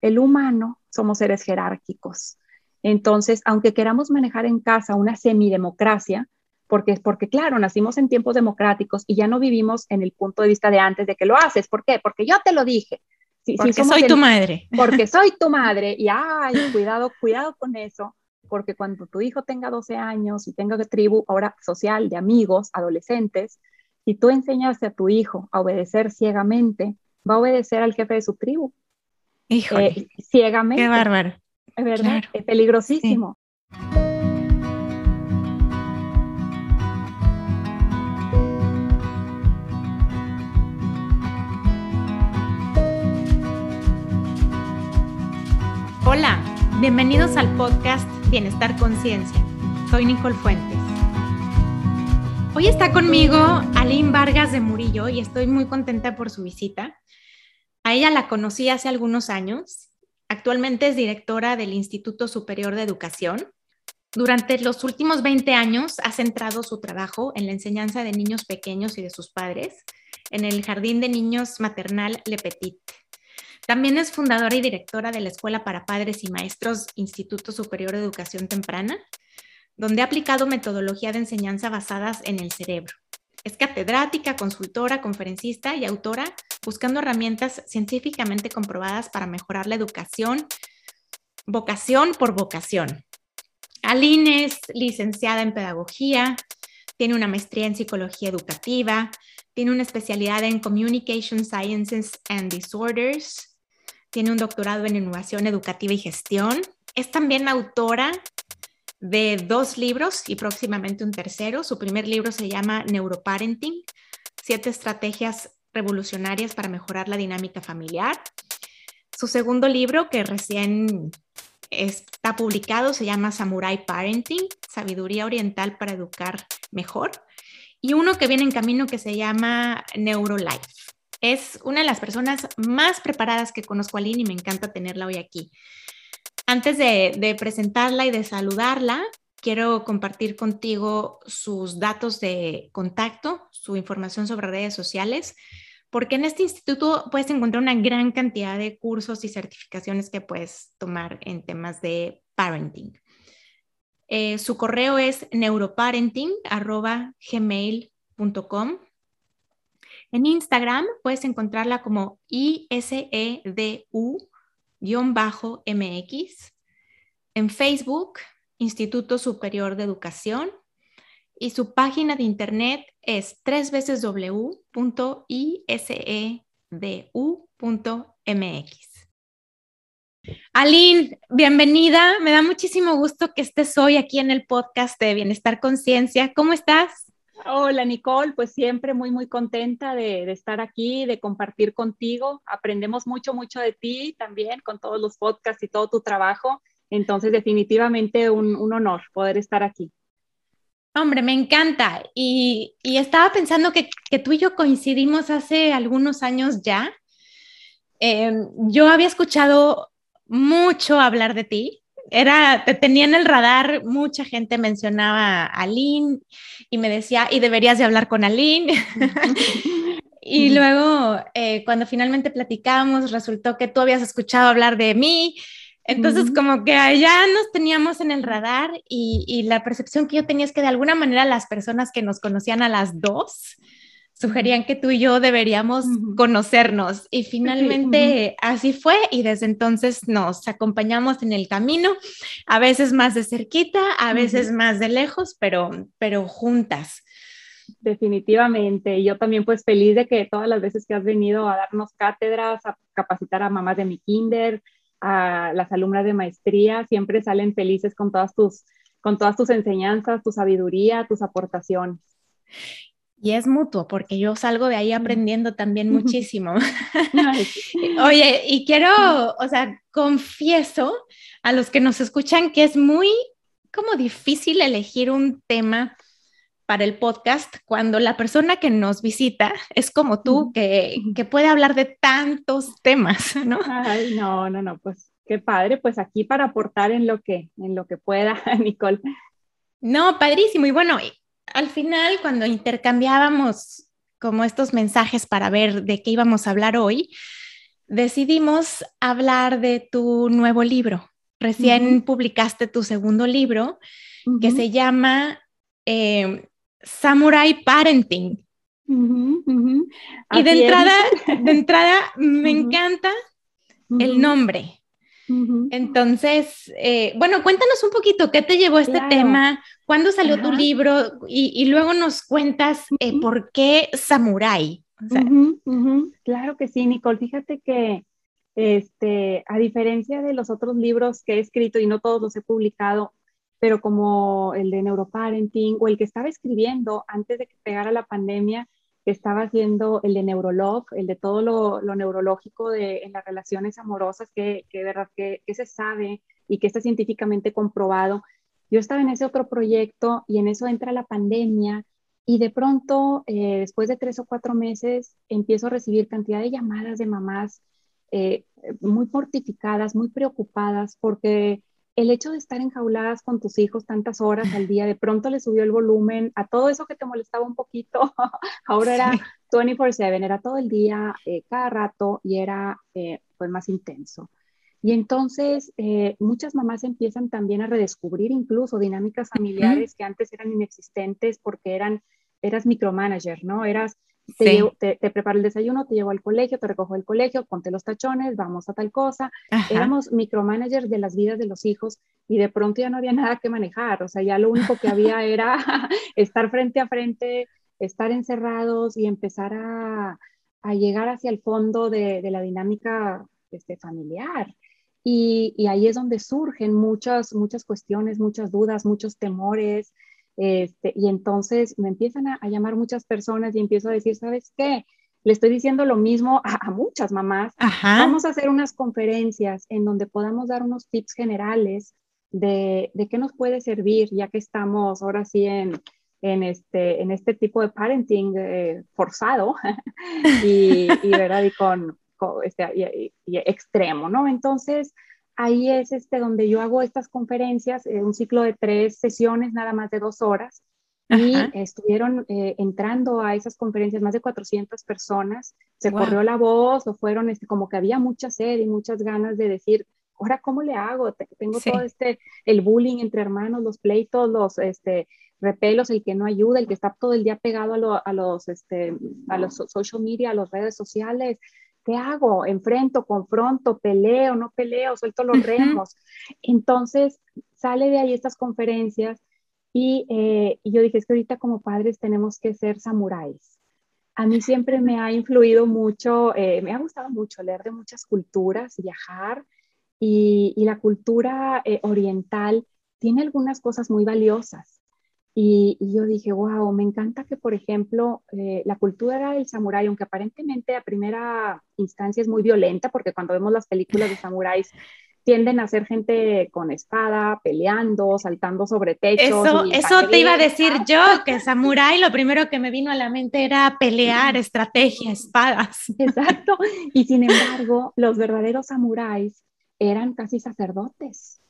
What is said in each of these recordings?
el humano, somos seres jerárquicos. Entonces, aunque queramos manejar en casa una semidemocracia, porque, porque claro, nacimos en tiempos democráticos y ya no vivimos en el punto de vista de antes de que lo haces. ¿Por qué? Porque yo te lo dije. porque soy tu madre. Porque soy tu madre. Y ay, cuidado, cuidado con eso, porque cuando tu hijo tenga 12 años y tenga tribu ahora social de amigos, adolescentes, si tú enseñaste a tu hijo a obedecer ciegamente, va a obedecer al jefe de su tribu. Híjole. Eh, ciegamente. Qué bárbaro. Es verdad, es peligrosísimo. Hola, bienvenidos al podcast Bienestar Conciencia. Soy Nicole Fuentes. Hoy está conmigo Aline Vargas de Murillo y estoy muy contenta por su visita. A ella la conocí hace algunos años. Actualmente es directora del Instituto Superior de Educación. Durante los últimos 20 años ha centrado su trabajo en la enseñanza de niños pequeños y de sus padres en el Jardín de Niños Maternal Le Petit. También es fundadora y directora de la Escuela para Padres y Maestros Instituto Superior de Educación Temprana donde ha aplicado metodología de enseñanza basadas en el cerebro. Es catedrática, consultora, conferencista y autora buscando herramientas científicamente comprobadas para mejorar la educación, vocación por vocación. Aline es licenciada en pedagogía, tiene una maestría en psicología educativa, tiene una especialidad en Communication Sciences and Disorders, tiene un doctorado en innovación educativa y gestión, es también autora de dos libros y próximamente un tercero. Su primer libro se llama Neuroparenting, siete estrategias revolucionarias para mejorar la dinámica familiar. Su segundo libro, que recién está publicado, se llama Samurai Parenting, Sabiduría Oriental para Educar Mejor. Y uno que viene en camino que se llama Neurolife. Es una de las personas más preparadas que conozco a Lynn y me encanta tenerla hoy aquí. Antes de, presentarla y de saludarla, quiero compartir contigo sus datos de contacto, su información sobre redes sociales, porque en este instituto puedes encontrar una gran cantidad de cursos y certificaciones que puedes tomar en temas de parenting. Eh, su correo es neuroparenting.gmail.com. En Instagram puedes encontrarla como ISEDU mx en Facebook, Instituto Superior de Educación, y su página de internet es www.isedu.mx. Aline, bienvenida. Me da muchísimo gusto que estés hoy aquí en el podcast de Bienestar Conciencia. ¿Cómo estás? Hola Nicole, pues siempre muy, muy contenta de, estar aquí, de compartir contigo. Aprendemos mucho, mucho de ti también con todos los podcasts y todo tu trabajo. Entonces, definitivamente un, honor poder estar aquí. Hombre, me encanta. Y, estaba pensando que, tú y yo coincidimos hace algunos años ya. Em, yo había escuchado mucho hablar de ti era, te tenía en el radar, mucha gente mencionaba a Aline y me decía, y deberías de hablar con Aline. y luego, eh, cuando finalmente platicamos, resultó que tú habías escuchado hablar de mí. Entonces, como que allá nos teníamos en el radar y, y, la percepción que yo tenía es que de alguna manera las personas que nos conocían a las dos, sugerían que tú y yo deberíamos conocernos. Y finalmente así fue y desde entonces nos acompañamos en el camino, a veces más de cerquita, a veces más de lejos, pero, pero juntas. Definitivamente, yo también pues feliz de que todas las veces que has venido a darnos cátedras, a capacitar a mamás de mi kinder, a las alumnas de maestría, siempre salen felices con todas tus, con todas tus enseñanzas, tu sabiduría, tus aportaciones. Y es mutuo, porque yo salgo de ahí aprendiendo también muchísimo. Oye, y quiero, o sea, confieso a los que nos escuchan que es muy como difícil elegir un tema para el podcast cuando la persona que nos visita es como tú, que, que puede hablar de tantos temas, ¿no? Ay, no, no, no, pues qué padre, pues aquí para aportar en lo que, en lo que pueda, Nicole. No, padrísimo. Y bueno, al final, cuando intercambiábamos como estos mensajes para ver de qué íbamos a hablar hoy, decidimos hablar de tu nuevo libro. Recién publicaste tu segundo libro que se llama eh, Samurai Parenting. Y de entrada, de entrada, me encanta el nombre. Entonces, eh, bueno, cuéntanos un poquito, ¿qué te llevó este tema? ¿Cuándo salió tu libro? Y, luego nos cuentas eh, por qué Samurai. Claro que sí, Nicole. Fíjate que, este, a diferencia de los otros libros que he escrito y no todos los he publicado, pero como el de neuroparenting o el que estaba escribiendo antes de que pegara la pandemia, estaba haciendo el de Neurolog, el de todo lo, neurológico de, en las relaciones amorosas, que, que verdad que, se sabe y que está científicamente comprobado. Yo estaba en ese otro proyecto y en eso entra la pandemia y de pronto, eh, después de tres o cuatro meses, empiezo a recibir cantidad de llamadas de mamás eh, muy mortificadas, muy preocupadas, porque el hecho de estar enjauladas con tus hijos tantas horas al día, de pronto le subió el volumen a todo eso que te molestaba un poquito, ahora era 24/7, era todo el día, eh, cada rato y era eh, pues más intenso. Y entonces eh, muchas mamás empiezan también a redescubrir incluso dinámicas familiares que antes eran inexistentes porque eran, eras micromanager, ¿no? Eras te, preparo el desayuno, te llevo al colegio, te recojo el colegio, ponte los tachones, vamos a tal cosa. Éramos micromanagers de las vidas de los hijos y de pronto ya no había nada que manejar, o sea, ya lo único que había era estar frente a frente, estar encerrados y empezar a, a llegar hacia el fondo de, de la dinámica este, familiar. Y, y, ahí es donde surgen muchas, muchas cuestiones, muchas dudas, muchos temores, este, y entonces me empiezan a, llamar muchas personas y empiezo a decir, ¿sabes qué? Le estoy diciendo lo mismo a, muchas mamás. Vamos a hacer unas conferencias en donde podamos dar unos tips generales de, de qué nos puede servir, ya que estamos ahora sí en, en, este, en este tipo de parenting eh, forzado y, y, ¿verdad? y con, este, y extremo, ¿no? Entonces, ahí es este, donde yo hago estas conferencias, eh, un ciclo de tres sesiones, nada más de dos horas. Y estuvieron eh, entrando a esas conferencias más de 400 personas, se corrió la voz o fueron este, como que había mucha sed y muchas ganas de decir, ahora cómo le hago, tengo todo este, el bullying entre hermanos, los pleitos, los este, repelos, el que no ayuda, el que está todo el día pegado a, a los, este, a los social media, a las redes sociales, ¿qué hago? ¿Enfrento, confronto, peleo, no peleo, suelto los remos? Entonces, sale de ahí estas conferencias eh, y, yo dije, es que ahorita como padres tenemos que ser samuráis. A mí siempre me ha influido mucho, eh, me ha gustado mucho leer de muchas culturas, viajar y, la cultura eh, oriental tiene algunas cosas muy valiosas. Y, yo dije, wow, me encanta que, por ejemplo, eh, la cultura del samurái, aunque aparentemente a primera instancia es muy violenta, porque cuando vemos las películas de samuráis tienden a ser gente con espada, peleando, saltando sobre techos. Eso, eso te iba a decir yo, que samurái lo primero que me vino a la mente era pelear, estrategia, espadas. Exacto. Y sin embargo, los verdaderos samuráis eran casi sacerdotes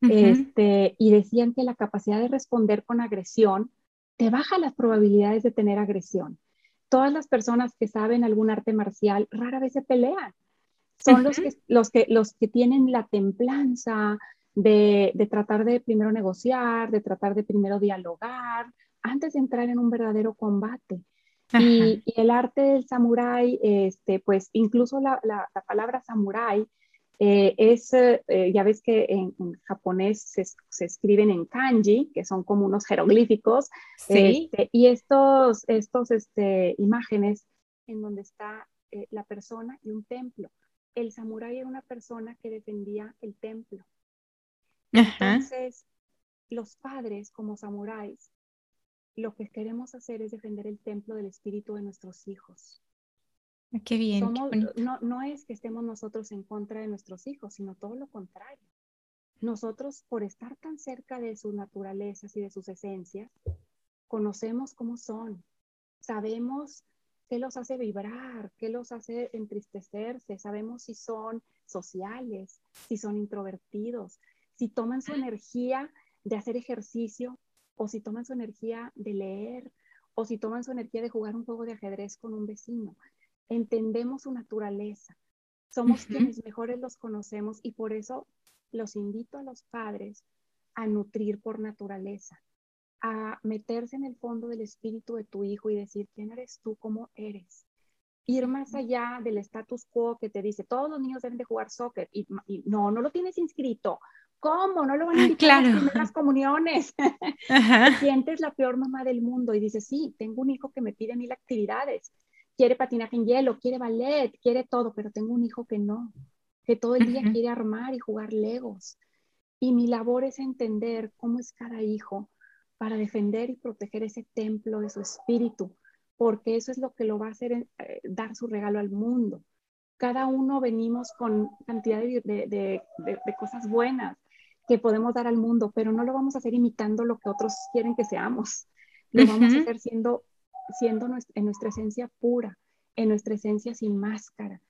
este, y decían que la capacidad de responder con agresión te baja las probabilidades de tener agresión. Todas las personas que saben algún arte marcial rara vez se pelean. Son los, que, los, que, los que tienen la templanza de, de tratar de primero negociar, de tratar de primero dialogar, antes de entrar en un verdadero combate. Y, el arte del samurái, este, pues incluso la, la, la palabra samurái eh, es, eh, ya ves que en, japonés se, escriben en kanji, que son como unos jeroglíficos, este, y estos, estos este, imágenes en donde está eh, la persona y un templo. El samurái era una persona que defendía el templo. Entonces, los padres como samuráis, lo que queremos hacer es defender el templo del espíritu de nuestros hijos. Ah, qué bien. no, no es que estemos nosotros en contra de nuestros hijos, sino todo lo contrario. Nosotros, por estar tan cerca de sus naturalezas y de sus esencias, conocemos cómo son, sabemos qué los hace vibrar, qué los hace entristecerse, sabemos si son sociales, si son introvertidos, si toman su energía de hacer ejercicio o si toman su energía de leer o si toman su energía de jugar un juego de ajedrez con un vecino entendemos su naturaleza. Somos quienes mejores los conocemos y por eso los invito a los padres a nutrir por naturaleza, a meterse en el fondo del espíritu de tu hijo y decir, ¿quién eres tú? ¿Cómo eres? Ir más allá del status quo que te dice, todos los niños deben de jugar soccer y, no, no lo tienes inscrito. ¿Cómo? No lo van a invitar a las primeras comuniones. sientes la peor mamá del mundo y dices, sí, tengo un hijo que me pide mil actividades. Quiere patinaje en hielo, quiere ballet, quiere todo, pero tengo un hijo que no, que todo el día quiere armar y jugar legos. Y mi labor es entender cómo es cada hijo para defender y proteger ese templo de su espíritu, porque eso es lo que lo va a hacer eh, dar su regalo al mundo. Cada uno venimos con cantidad de, de, de, cosas buenas que podemos dar al mundo, pero no lo vamos a hacer imitando lo que otros quieren que seamos. Lo vamos a hacer siendo, siendo en nuestra esencia pura, en nuestra esencia sin máscara.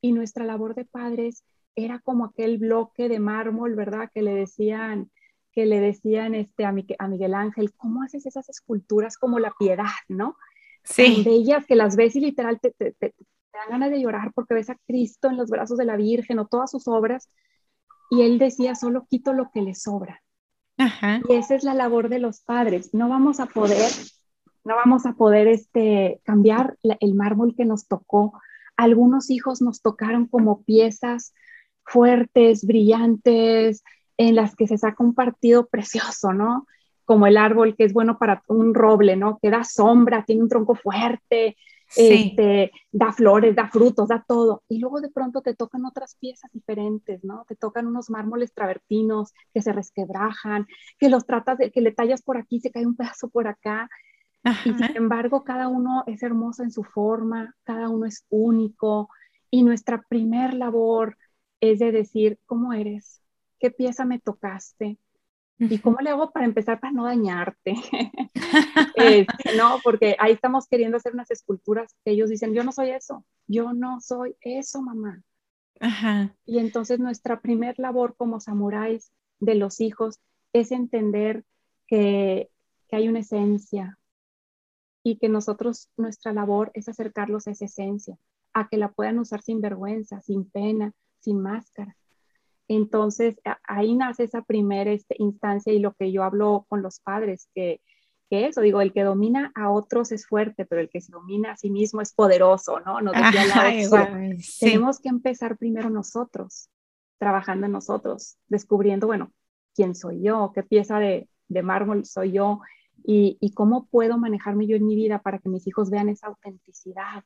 Y nuestra labor de padres era como aquel bloque de mármol, ¿verdad? Que le decían, que le decían este, a, Miguel Ángel, ¿cómo haces esas esculturas como la piedad, ¿no? Sí. Tan bellas que las ves y literal te, te, te, dan ganas de llorar porque ves a Cristo en los brazos de la Virgen o todas sus obras. Y él decía, solo quito lo que le sobra. Ajá. Y esa es la labor de los padres. No vamos a poder, no vamos a poder este, cambiar el mármol que nos tocó. Algunos hijos nos tocaron como piezas fuertes, brillantes, en las que se saca un partido precioso, ¿no? Como el árbol que es bueno para un roble, ¿no? Que da sombra, tiene un tronco fuerte, este, da flores, da frutos, da todo. Y luego de pronto te tocan otras piezas diferentes, ¿no? Te tocan unos mármoles travertinos que se resquebrajan, que los tratas de, que le tallas por aquí, se cae un pedazo por acá. Y sin embargo, cada uno es hermoso en su forma, cada uno es único. Y nuestra primer labor es de decir, ¿cómo eres? ¿Qué pieza me tocaste? ¿Y cómo le hago para empezar para no dañarte? Este, no, porque ahí estamos queriendo hacer unas esculturas que ellos dicen, yo no soy eso, yo no soy eso, mamá. Y entonces nuestra primer labor como samuráis de los hijos es entender que, que hay una esencia y que nosotros, nuestra labor es acercarlos a esa esencia, a que la puedan usar sin vergüenza, sin pena, sin máscara. Entonces, ahí nace esa primera este, instancia y lo que yo hablo con los padres, que, que, eso, digo, el que domina a otros es fuerte, pero el que se domina a sí mismo es poderoso, ¿no? Nos Tenemos que empezar primero nosotros, trabajando en nosotros, descubriendo, bueno, quién soy yo, qué pieza de, de mármol soy yo y, y cómo puedo manejarme yo en mi vida para que mis hijos vean esa autenticidad,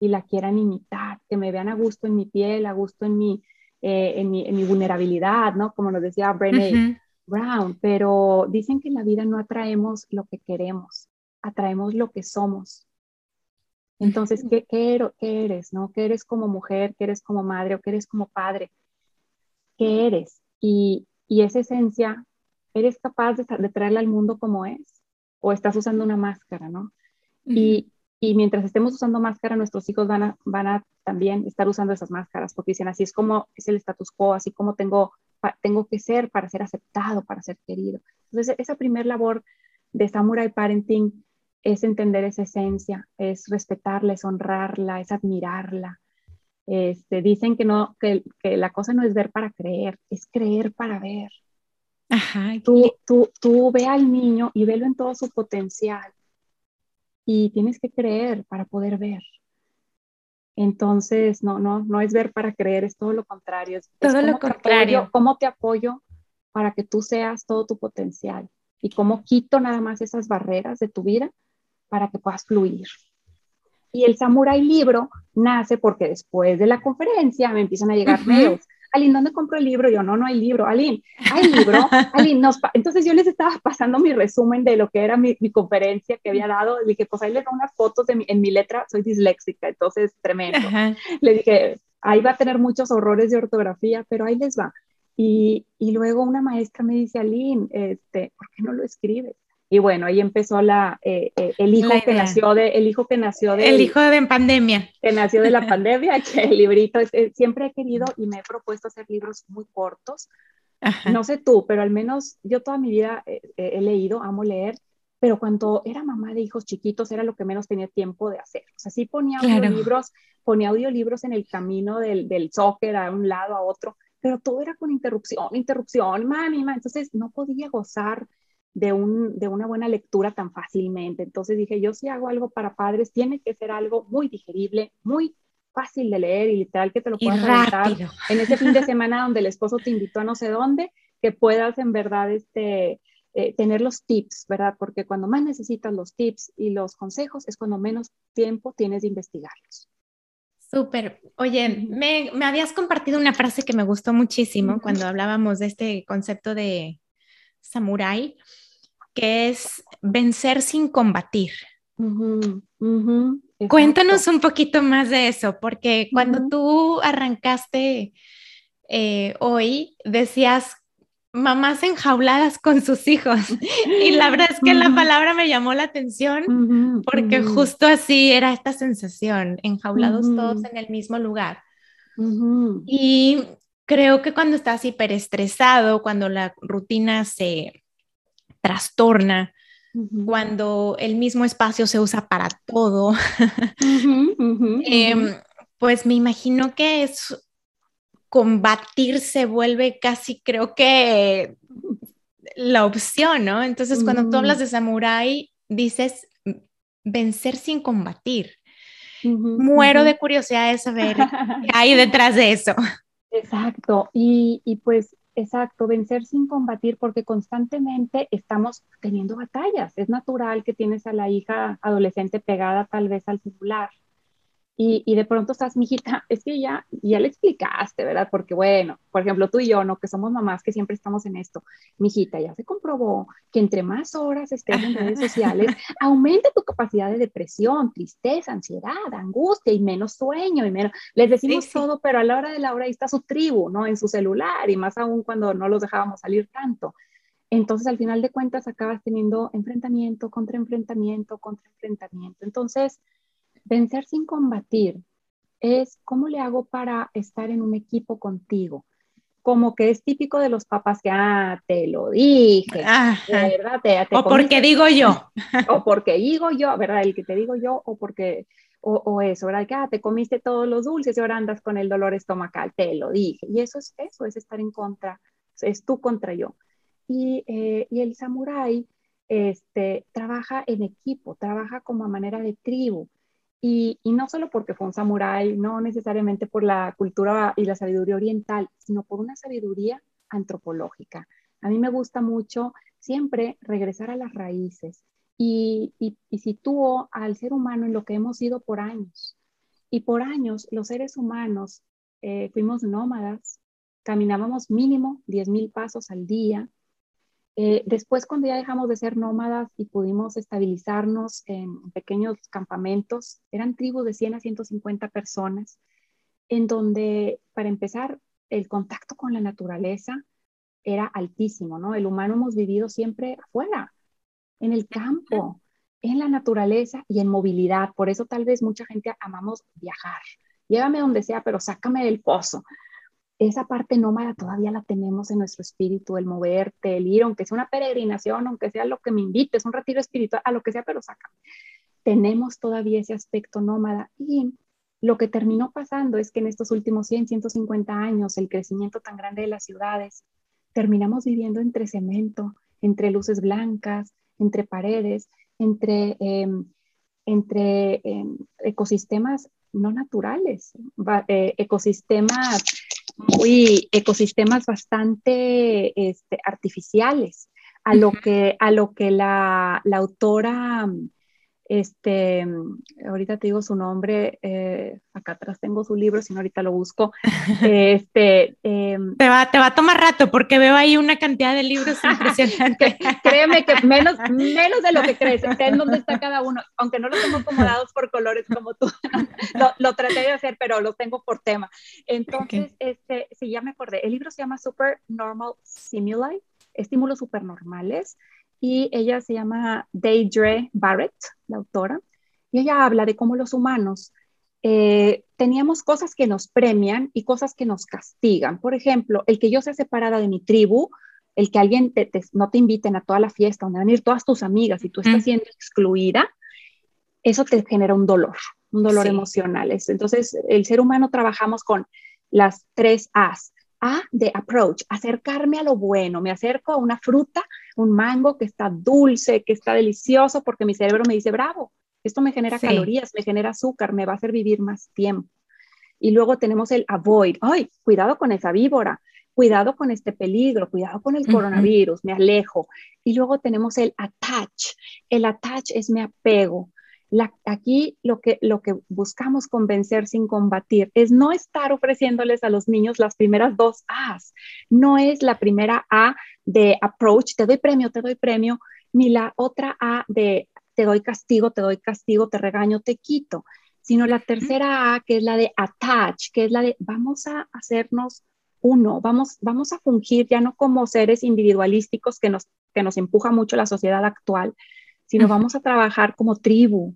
y la quieran imitar, que me vean a gusto en mi piel, a gusto en mi, eh, en mi, en mi, vulnerabilidad, ¿no? Como nos decía Brené Brown, pero dicen que en la vida no atraemos lo que queremos, atraemos lo que somos. Entonces, ¿qué, qué, qué eres, no? ¿Qué eres como mujer? ¿Qué eres como madre? ¿O qué eres como padre? ¿Qué eres? Y, y esa esencia, ¿eres capaz de, de, traerla al mundo como es? ¿O estás usando una máscara, no? Y, y mientras estemos usando máscara, nuestros hijos van a, van a también estar usando esas máscaras, porque dicen, así es como es el status quo, así como tengo, tengo que ser para ser aceptado, para ser querido. Entonces, esa primera labor de Samurai Parenting es entender esa esencia, es respetarla, es honrarla, es admirarla. Este, dicen que, no, que, que la cosa no es ver para creer, es creer para ver. Ajá, tú, tú, tú ve al niño y velo en todo su potencial y tienes que creer para poder ver. Entonces, no, no, no es ver para creer, es todo lo contrario. Es, todo lo contrario. ¿Cómo te apoyo para que tú seas todo tu potencial? Y cómo quito nada más esas barreras de tu vida para que puedas fluir. Y el Samurai libro nace porque después de la conferencia me empiezan a llegar mails Aline, ¿dónde compro el libro? Yo, no, no hay libro. Aline, ¿hay libro? Aline, nos entonces yo les estaba pasando mi resumen de lo que era mi, conferencia que había dado. Le dije, pues ahí les doy unas fotos de mi, en mi letra, soy disléxica, entonces tremendo. Le dije, ahí va a tener muchos horrores de ortografía, pero ahí les va. Y, y luego una maestra me dice, Aline, este, ¿por qué no lo escribes? Y bueno, ahí empezó la, eh, eh, el hijo que nació de, el hijo que nació de... El hijo de pandemia. Que nació de la pandemia, que el librito, eh, siempre he querido y me he propuesto hacer libros muy cortos. No sé tú, pero al menos yo toda mi vida he leído, amo leer, pero cuando era mamá de hijos chiquitos era lo que menos tenía tiempo de hacer. O sea, sí ponía audiolibros, ponía audiolibros en el camino del, del soccer a un lado, a otro, pero todo era con interrupción, interrupción, mami, mami. Entonces no podía gozar de, un, de una buena lectura tan fácilmente. Entonces dije, yo si hago algo para padres, tiene que ser algo muy digerible, muy fácil de leer y literal que te lo puedas aventar en ese fin de semana donde el esposo te invitó a no sé dónde, que puedas en verdad este, eh, tener los tips, ¿verdad? Porque cuando más necesitas los tips y los consejos es cuando menos tiempo tienes de investigarlos. Súper. Oye, me, me, habías compartido una frase que me gustó muchísimo cuando hablábamos de este concepto de samurái, que es vencer sin combatir. Cuéntanos un poquito más de eso, porque cuando tú arrancaste eh, hoy, decías mamás enjauladas con sus hijos. Y la verdad es que la palabra me llamó la atención porque justo así era esta sensación, enjaulados todos en el mismo lugar. Y creo que cuando estás hiperestresado, cuando la rutina se trastorna, cuando el mismo espacio se usa para todo, em, pues me imagino que es combatir se vuelve casi, creo que la opción, ¿no? Entonces, cuando tú hablas de samurái, dices vencer sin combatir. Muero de curiosidad de saber qué hay detrás de eso. Exacto, y, y, pues, exacto, vencer sin combatir porque constantemente estamos teniendo batallas. Es natural que tienes a la hija adolescente pegada tal vez al celular y, y, de pronto estás, mijita, es que ya, ya le explicaste, ¿verdad? Porque bueno, por ejemplo, tú y yo, ¿no? Que somos mamás que siempre estamos en esto. Mijita, ya se comprobó que entre más horas estés en redes sociales, aumenta tu capacidad de depresión, tristeza, ansiedad, angustia y menos sueño y menos. Les decimos todo, pero a la hora de la hora ahí está su tribu, ¿no? En su celular y más aún cuando no los dejábamos salir tanto. Entonces, al final de cuentas, acabas teniendo enfrentamiento contra enfrentamiento contra enfrentamiento. Entonces, Vencer sin combatir es cómo le hago para estar en un equipo contigo. Como que es típico de los papás que, ah, te lo dije, ¿verdad? o porque digo yo. O porque digo yo, ¿verdad? El que te digo yo, o porque, o, eso, ¿verdad? Que, ah, te comiste todos los dulces y ahora andas con el dolor estomacal, te lo dije. Y eso es eso, es estar en contra, es tú contra yo. Y, eh, y el samurái este, trabaja en equipo, trabaja como a manera de tribu. Y, no solo porque fue un samurái, no necesariamente por la cultura y la sabiduría oriental, sino por una sabiduría antropológica. A mí me gusta mucho siempre regresar a las raíces y, y, sitúo al ser humano en lo que hemos sido por años. Y por años los seres humanos eh, fuimos nómadas, caminábamos mínimo 10.000 pasos al día, eh, después, cuando ya dejamos de ser nómadas y pudimos estabilizarnos en pequeños campamentos, eran tribus de 100 a 150 personas, en donde, para empezar, el contacto con la naturaleza era altísimo, ¿no? El humano hemos vivido siempre afuera, en el campo, en la naturaleza y en movilidad. Por eso tal vez mucha gente amamos viajar. Llévame donde sea, pero sácame del pozo esa parte nómada todavía la tenemos en nuestro espíritu, el moverte, el ir, aunque sea una peregrinación, aunque sea lo que me invites, un retiro espiritual, a lo que sea, pero saca. Tenemos todavía ese aspecto nómada y lo que terminó pasando es que en estos últimos 100, 150 años, el crecimiento tan grande de las ciudades, terminamos viviendo entre cemento, entre luces blancas, entre paredes, entre, em, entre em, ecosistemas no naturales, eh, ecosistemas muy ecosistemas bastante este, artificiales, a lo que, a lo que la, la autora este, ahorita te digo su nombre, eh, acá atrás tengo su libro, si no ahorita lo busco. Este, em, te, va, te va a tomar rato porque veo ahí una cantidad de libros impresionante. Créeme que menos, menos de lo que crees, en dónde está cada uno, aunque no los tengo acomodados por colores como tú, lo, lo, traté de hacer, pero los tengo por tema. Entonces, este, sí, ya me acordé, el libro se llama Super Normal Stimuli, estímulos supernormales y ella se llama Deidre Barrett, la autora, y ella habla de cómo los humanos eh, teníamos cosas que nos premian y cosas que nos castigan. Por ejemplo, el que yo sea separada de mi tribu el que alguien te, no te inviten a toda la fiesta, donde van a ir todas tus amigas y tú estás siendo excluida, eso te genera un dolor, un dolor emocional. Entonces, el ser humano trabajamos con las tres A's. A de approach, acercarme a lo bueno. Me acerco a una fruta, un mango que está dulce, que está delicioso, porque mi cerebro me dice, bravo, esto me genera calorías, me genera azúcar, me va a hacer vivir más tiempo. Y luego tenemos el avoid, ay, cuidado con esa víbora, cuidado con este peligro, cuidado con el coronavirus, me alejo. Y luego tenemos el attach. El attach es me apego. Aquí lo que, lo que buscamos convencer sin combatir es no estar ofreciéndoles a los niños las primeras dos A's. No es la primera A de approach, te doy premio, te doy premio, ni la otra A de te doy castigo, te doy castigo, te regaño, te quito, sino la tercera A que es la de attach, que es la de vamos a hacernos uno, vamos, vamos a fungir ya no como seres individualísticos que nos, que nos empuja mucho la sociedad actual, sino vamos a trabajar como tribu.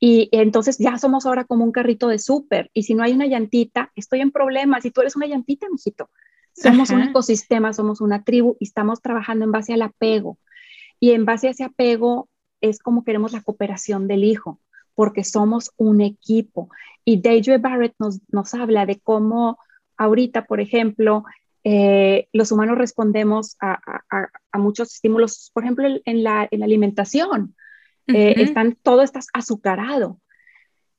Y entonces ya somos ahora como un carrito de súper. Y si no hay una llantita, estoy en problemas. Y tú eres una llantita, mijito. Somos un ecosistema, somos una tribu y estamos trabajando en base al apego. Y en base a ese apego es como queremos la cooperación del hijo, porque somos un equipo. Y Deidre Barrett nos, nos habla de cómo ahorita, por ejemplo, eh, los humanos respondemos a, muchos estímulos, por ejemplo, en la, alimentación. Eh, están, todo está azucarado.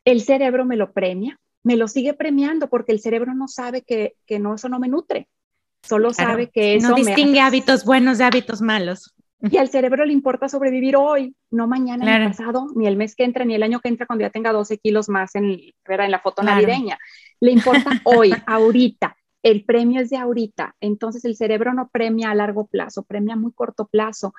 El cerebro me lo premia, me lo sigue premiando porque el cerebro no sabe que, no, eso no me nutre. Solo sabe que eso no distingue hábitos buenos de hábitos malos. Y al cerebro le importa sobrevivir hoy, no mañana, ni el pasado, ni el mes que entra, ni el año que entra cuando ya tenga 12 kilos más en, en la foto navideña. Le importa hoy, ahorita. El premio es de ahorita. Entonces el cerebro no premia a largo plazo, premia a muy corto plazo.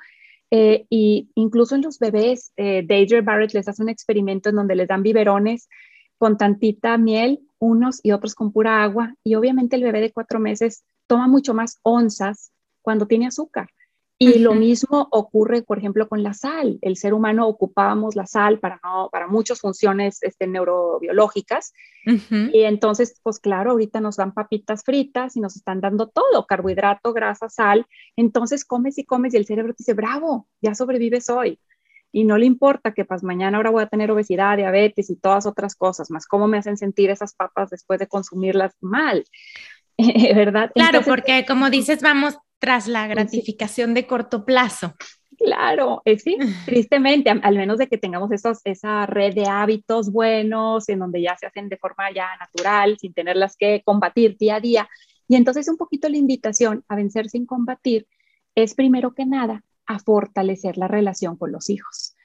Eh, y incluso en los bebés, eh, Deidre Barrett les hace un experimento en donde les dan biberones con tantita miel, unos y otros con pura agua. Y obviamente el bebé de cuatro meses toma mucho más onzas cuando tiene azúcar. Y lo mismo ocurre, por ejemplo, con la sal. El ser humano ocupábamos la sal para, no, para muchas funciones este, neurobiológicas. Y entonces, pues claro, ahorita nos dan papitas fritas y nos están dando todo, carbohidrato, grasa, sal. Entonces comes y comes y el cerebro te dice, bravo, ya sobrevives hoy. Y no le importa que pues mañana ahora voy a tener obesidad, diabetes y todas otras cosas, más cómo me hacen sentir esas papas después de consumirlas mal. ¿Verdad? Claro, porque como dices, vamos tras la gratificación de corto plazo. Claro, es sí, tristemente, al menos de que tengamos esos, esa red de hábitos buenos en donde ya se hacen de forma ya natural, sin tenerlas que combatir día a día. Y entonces un poquito la invitación a vencer sin combatir es primero que nada a fortalecer la relación con los hijos.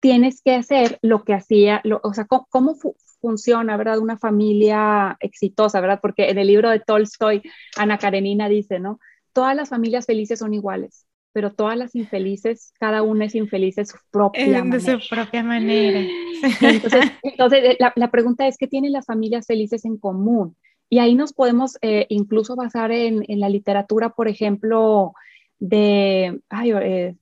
Tienes que hacer lo que hacía, o sea, cómo, funciona, ¿verdad? Una familia exitosa, ¿verdad? Porque en el libro de Tolstoy, Ana Karenina dice, ¿no? Todas las familias felices son iguales, pero todas las infelices, cada una es infeliz de su propia manera. De su propia manera. Entonces, entonces la, pregunta es, ¿qué tienen las familias felices en común? Y ahí nos podemos eh, incluso basar en, en, la literatura, por ejemplo, de, ay, eh,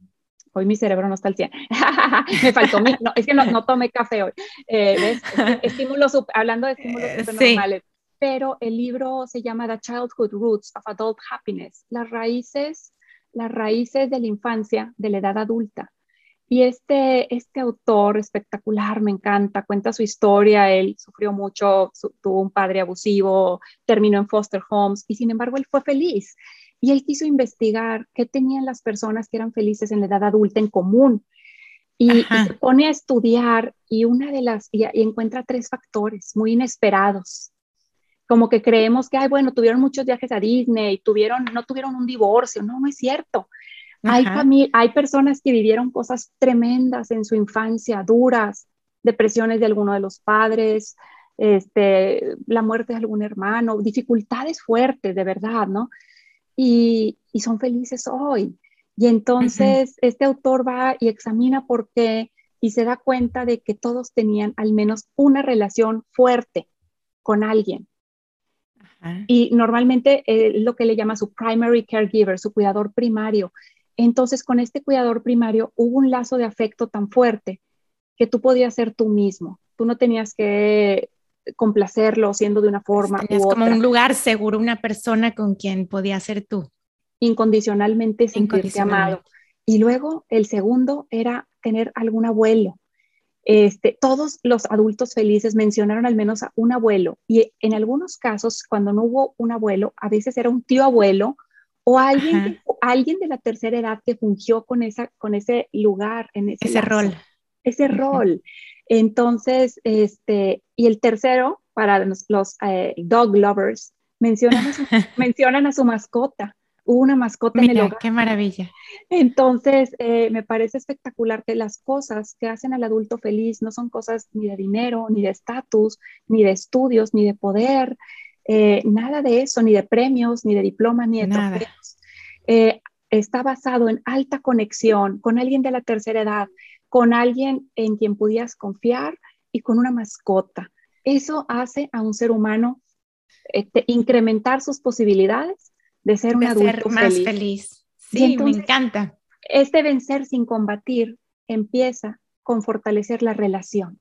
hoy mi cerebro no está al 100, me faltó, mi, no, es que no, no tomé café hoy, eh, Estímulos, hablando de estímulos normales pero el libro se llama The Childhood Roots of Adult Happiness, las raíces, las raíces de la infancia, de la edad adulta. Y este, este autor espectacular, me encanta, cuenta su historia, él sufrió mucho, tuvo un padre abusivo, terminó en foster homes y sin embargo él fue feliz. Y él quiso investigar qué tenían las personas que eran felices en la edad adulta en común. Y, se pone a estudiar y una de las, y encuentra tres factores muy inesperados como que creemos que, ay, bueno, tuvieron muchos viajes a Disney, tuvieron, no tuvieron un divorcio, no, no es cierto. Hay, hay personas que vivieron cosas tremendas en su infancia, duras, depresiones de alguno de los padres, este, la muerte de algún hermano, dificultades fuertes, de verdad, ¿no? Y, y son felices hoy. Y entonces este autor va y examina por qué y se da cuenta de que todos tenían al menos una relación fuerte con alguien. Y normalmente es lo que le llama su primary caregiver, su cuidador primario. Entonces, con este cuidador primario hubo un lazo de afecto tan fuerte que tú podías ser tú mismo. Tú no tenías que complacerlo siendo de una forma Tenías como un lugar seguro, una persona con quien podías ser tú. incondicionalmente sentirse amado. Y luego el segundo era tener algún abuelo. Este, todos los adultos felices mencionaron al menos a un abuelo y en algunos casos, cuando no hubo un abuelo, a veces era un tío abuelo o alguien, alguien de la tercera edad que fungió con, esa, con ese lugar, en ese, rol. Ese rol. Entonces, este, y el tercero, para los, eh, dog lovers, mencionan a, su, mencionan a su mascota. Hubo una mascota en el hogar. ¡Qué maravilla! Entonces, eh, me parece espectacular que las cosas que hacen al adulto feliz no son cosas ni de dinero, ni de estatus, ni de estudios, ni de poder, eh, nada de eso, ni de premios, ni de diplomas, ni de trofeos. Eh, está basado en alta conexión con alguien de la tercera edad, con alguien en quien pudieras confiar y con una mascota. Eso hace a un ser humano este, incrementar sus posibilidades de ser un adulto más feliz. Sí, me encanta. Este vencer sin combatir empieza con fortalecer la relación.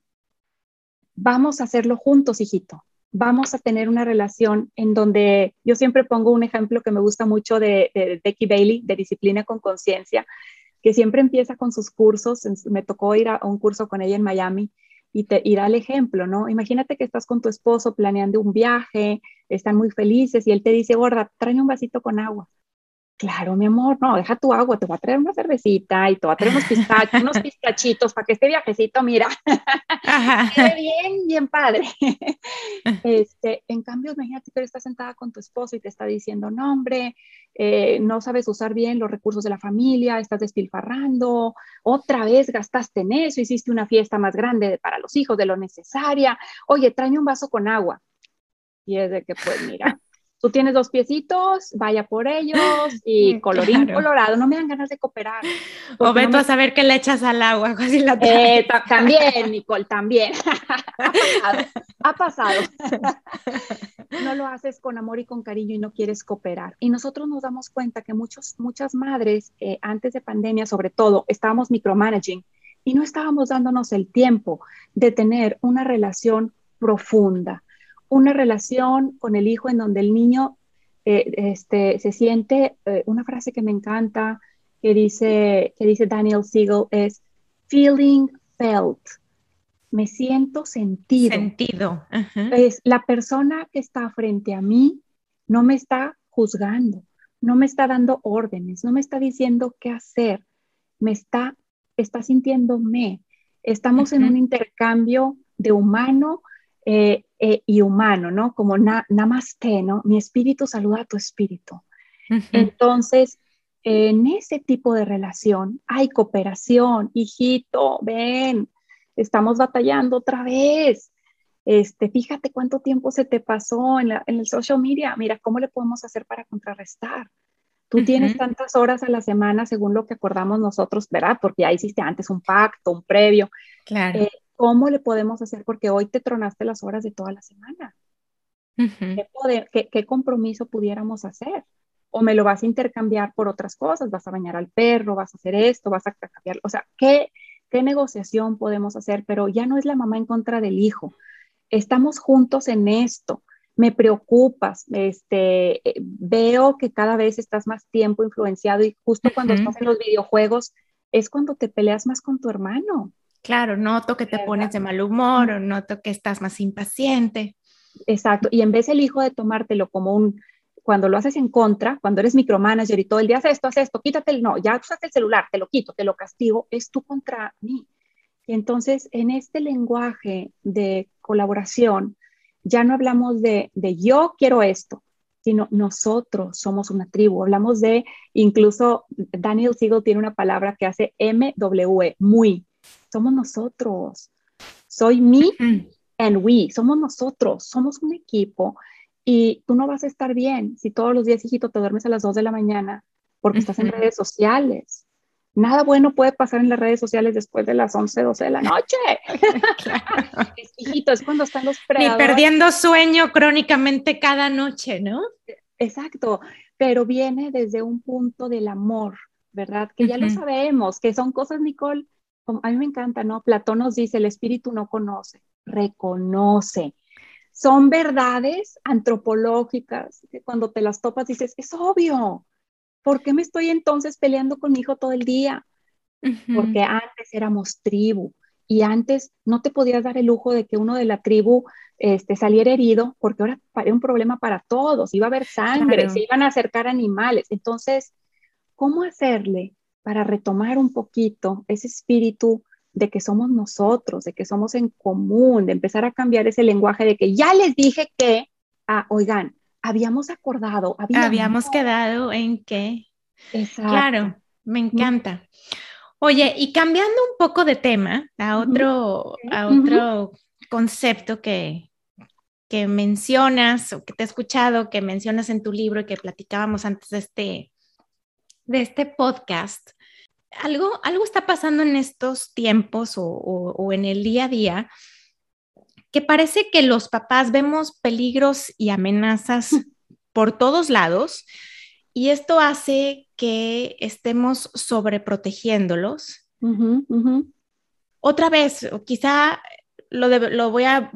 Vamos a hacerlo juntos, hijito vamos a tener una relación en donde yo siempre pongo un ejemplo que me gusta mucho de, Becky Bailey, de disciplina con conciencia, que siempre empieza con sus cursos. Me tocó ir a, un curso con ella en Miami y te irá el ejemplo, ¿no? Imagínate que estás con tu esposo planeando un viaje, están muy felices y él te dice, gorda, tráeme un vasito con agua. Claro, mi amor, no, deja tu agua, te voy a traer una cervecita y te voy a traer unos, pistachos, unos pistachitos para que este viajecito, mira, quede bien, bien padre. Este, en cambio, imagínate que estás sentada con tu esposo y te está diciendo, no, hombre, eh, no sabes usar bien los recursos de la familia, estás despilfarrando, otra vez gastaste en eso, hiciste una fiesta más grande para los hijos de lo necesaria, oye, tráeme un vaso con agua. Y es de que, pues mira, tú tienes dos piecitos, vaya por ellos y colorín colorado, no me dan ganas de cooperar. O ve a saber qué le echas al agua, así la eh, También, Nicole, también. ha pasado. no lo haces con amor y con cariño y no quieres cooperar. Y nosotros nos damos cuenta que muchos, muchas madres, eh, antes de pandemia sobre todo, estábamos micromanaging y no estábamos dándonos el tiempo de tener una relación profunda una relación con el hijo en donde el niño eh, este, se siente, eh, una frase que me encanta, que dice, que dice Daniel Siegel, es feeling felt. Me siento sentido. Sentido. Es la persona que está frente a mí no me está juzgando, no me está dando órdenes, no me está diciendo qué hacer, me está, está sintiéndome. Estamos en un intercambio de humano eh, eh, y humano, ¿no? Como nada más que, ¿no? Mi espíritu saluda a tu espíritu. Entonces, en ese tipo de relación hay cooperación, hijito, ven, estamos batallando otra vez. Este, fíjate cuánto tiempo se te pasó en, el social media. Mira, ¿cómo le podemos hacer para contrarrestar? Tú tienes tantas horas a la semana según lo que acordamos nosotros, ¿verdad? Porque ya hiciste antes un pacto, un previo. Claro. Eh, ¿Cómo le podemos hacer? Porque hoy te tronaste las horas de toda la semana. ¿Qué, compromiso pudiéramos hacer? O me lo vas a intercambiar por otras cosas, vas a bañar al perro, vas a hacer esto, vas a cambiar, o sea, ¿qué, qué negociación podemos hacer? Pero ya no es la mamá en contra del hijo. Estamos juntos en esto. Me preocupas, este, eh, veo que cada vez estás más tiempo influenciado y justo cuando estás en los videojuegos es cuando te peleas más con tu hermano. Claro, noto que te pones de mal humor o noto que estás más impaciente. Exacto, y en vez el hijo de tomártelo como un, cuando lo haces en contra, cuando eres micromanager y todo el día haces esto, haces esto, quítate el, no, ya usaste el celular, te lo quito, te lo castigo, es tú contra mí. Y entonces, en este lenguaje de colaboración, ya no hablamos de, de yo quiero esto, sino nosotros somos una tribu. Hablamos de, incluso Daniel Siegel tiene una palabra que hace MW, muy, somos nosotros. Soy me and we, somos nosotros, somos un equipo y tú no vas a estar bien si todos los días, hijito, te duermes a las 2 de la mañana porque estás en redes sociales. Nada bueno puede pasar en las redes sociales después de las 11, 12 de la noche. hijito, es cuando están los. Ni perdiendo sueño crónicamente cada noche, ¿no? Exacto, pero viene desde un punto del amor, ¿verdad? Que ya lo sabemos, que son cosas, Nicole, a mí me encanta, ¿no? Platón nos dice, el espíritu no conoce, reconoce. Son verdades antropológicas que cuando te las topas dices, es obvio, ¿Por qué me estoy entonces peleando con mi hijo todo el día? Porque antes éramos tribu y antes no te podías dar el lujo de que uno de la tribu este, saliera herido, porque ahora era un problema para todos, iba a haber sangre, se iban a acercar animales. Entonces, ¿cómo hacerle para retomar un poquito ese espíritu de que somos nosotros, de que somos en común, de empezar a cambiar ese lenguaje de que ya les dije que, ah, oigan, habíamos acordado, habíamos, quedado en que. Claro, me encanta. Oye, y cambiando un poco de tema a otro, a otro concepto que, que mencionas o que te he escuchado, que mencionas en tu libro y que platicábamos antes de este, de este podcast, algo, algo está pasando en estos tiempos o, o en el día a día que parece que los papás vemos peligros y amenazas por todos lados y esto hace que estemos sobreprotegiéndolos. Otra vez, quizá lo, lo, voy a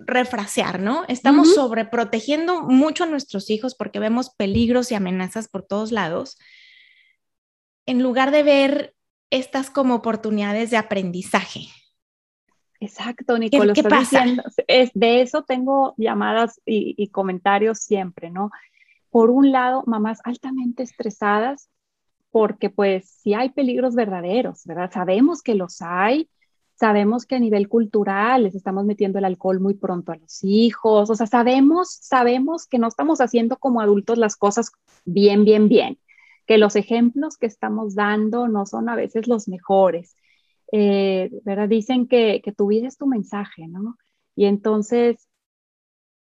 refrasear, ¿no? Estamos sobreprotegiendo mucho a nuestros hijos porque vemos peligros y amenazas por todos lados, en lugar de ver estas como oportunidades de aprendizaje. Exacto, Nicole. ¿Qué, pasa? es, de eso tengo llamadas y, comentarios siempre, ¿no? Por un lado, mamás altamente estresadas porque pues sí hay peligros verdaderos, ¿verdad? Sabemos que los hay, sabemos que a nivel cultural les estamos metiendo el alcohol muy pronto a los hijos, o sea, sabemos, sabemos que no estamos haciendo como adultos las cosas bien, bien, bien, que los ejemplos que estamos dando no son a veces los mejores eh, ¿verdad? Dicen que, que, tu vida es tu mensaje, ¿no? Y entonces,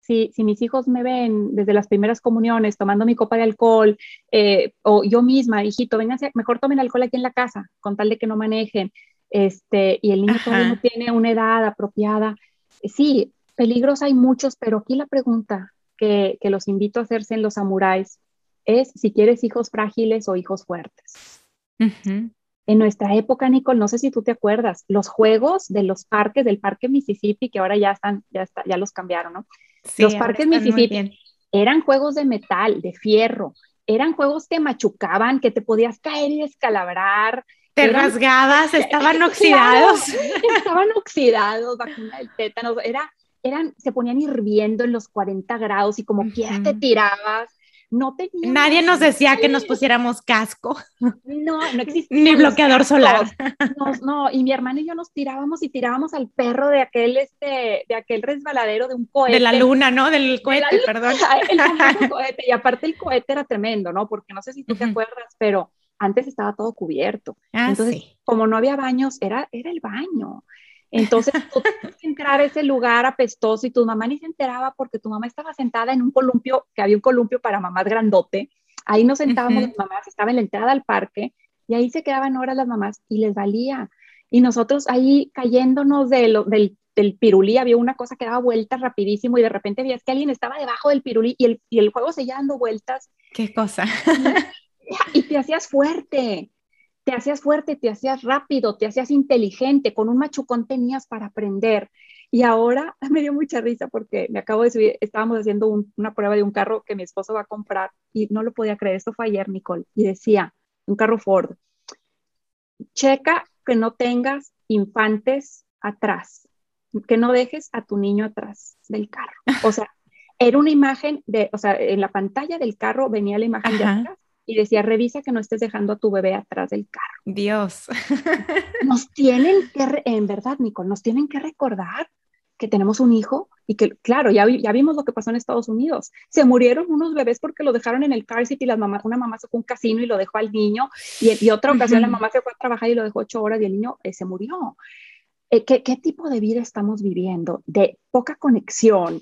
si, si, mis hijos me ven desde las primeras comuniones tomando mi copa de alcohol, eh, o yo misma, hijito, vengan, mejor tomen alcohol aquí en la casa, con tal de que no manejen, este, y el niño todavía no tiene una edad apropiada. Sí, peligros hay muchos, pero aquí la pregunta que, que los invito a hacerse en los samuráis es si quieres hijos frágiles o hijos fuertes. En nuestra época, Nicole, no sé si tú te acuerdas, los juegos de los parques, del Parque Mississippi, que ahora ya están, ya, está, ya los cambiaron, ¿no? los parques Mississippi eran juegos de metal, de fierro, eran juegos que machucaban, que te podías caer y descalabrar. Te rasgabas, estaban oxidados. estaban oxidados, vacuna del tétano, era, eran, se ponían hirviendo en los 40 grados y como quiera te tirabas no Nadie nos decía que nos pusiéramos casco. No, no existía. Ni bloqueador solar. No, no, y mi hermano y yo nos tirábamos y tirábamos al perro de aquel, este, de aquel resbaladero de un cohete. De la luna, ¿no? Del cohete, perdón. El cohete. Y aparte el cohete era tremendo, ¿no? Porque no sé si tú te acuerdas, pero antes estaba todo cubierto. Ah, Entonces, como no había baños, era, era el baño. Entonces, tú tenías que entrar a ese lugar apestoso y tu mamá ni se enteraba porque tu mamá estaba sentada en un columpio, que había un columpio para mamás grandote. Ahí nos sentábamos las mamás, estaba en la entrada al parque y ahí se quedaban horas las mamás y les valía. Y nosotros ahí cayéndonos de lo, del, del, pirulí, había una cosa que daba vueltas rapidísimo y de repente veías que alguien estaba debajo del pirulí y el, y el juego seguía dando vueltas. ¿Qué cosa? y te hacías fuerte te hacías fuerte, te hacías rápido, te hacías inteligente, con un machucón tenías para aprender. Y ahora me dio mucha risa porque me acabo de subir, estábamos haciendo una prueba de un carro que mi esposo va a comprar y no lo podía creer, esto fue ayer, Nicole, y decía, un carro Ford, checa que no tengas infantes atrás, que no dejes a tu niño atrás del carro. O sea, era una imagen de, o sea, en la pantalla del carro venía la imagen de atrás y decía, revisa que no estés dejando a tu bebé atrás del carro. Dios. Nos tienen que, en verdad, Nicole, nos tienen que recordar que tenemos un hijo y que, claro, ya, ya vimos lo que pasó en Estados Unidos. Se murieron unos bebés porque lo dejaron en el car seat y las mamás, una mamá se fue a un casino y lo dejó al niño y, y otra ocasión la mamá se fue a trabajar y lo dejó ocho horas y el niño eh, se murió. Eh, ¿qué, ¿Qué tipo de vida estamos viviendo? De poca conexión,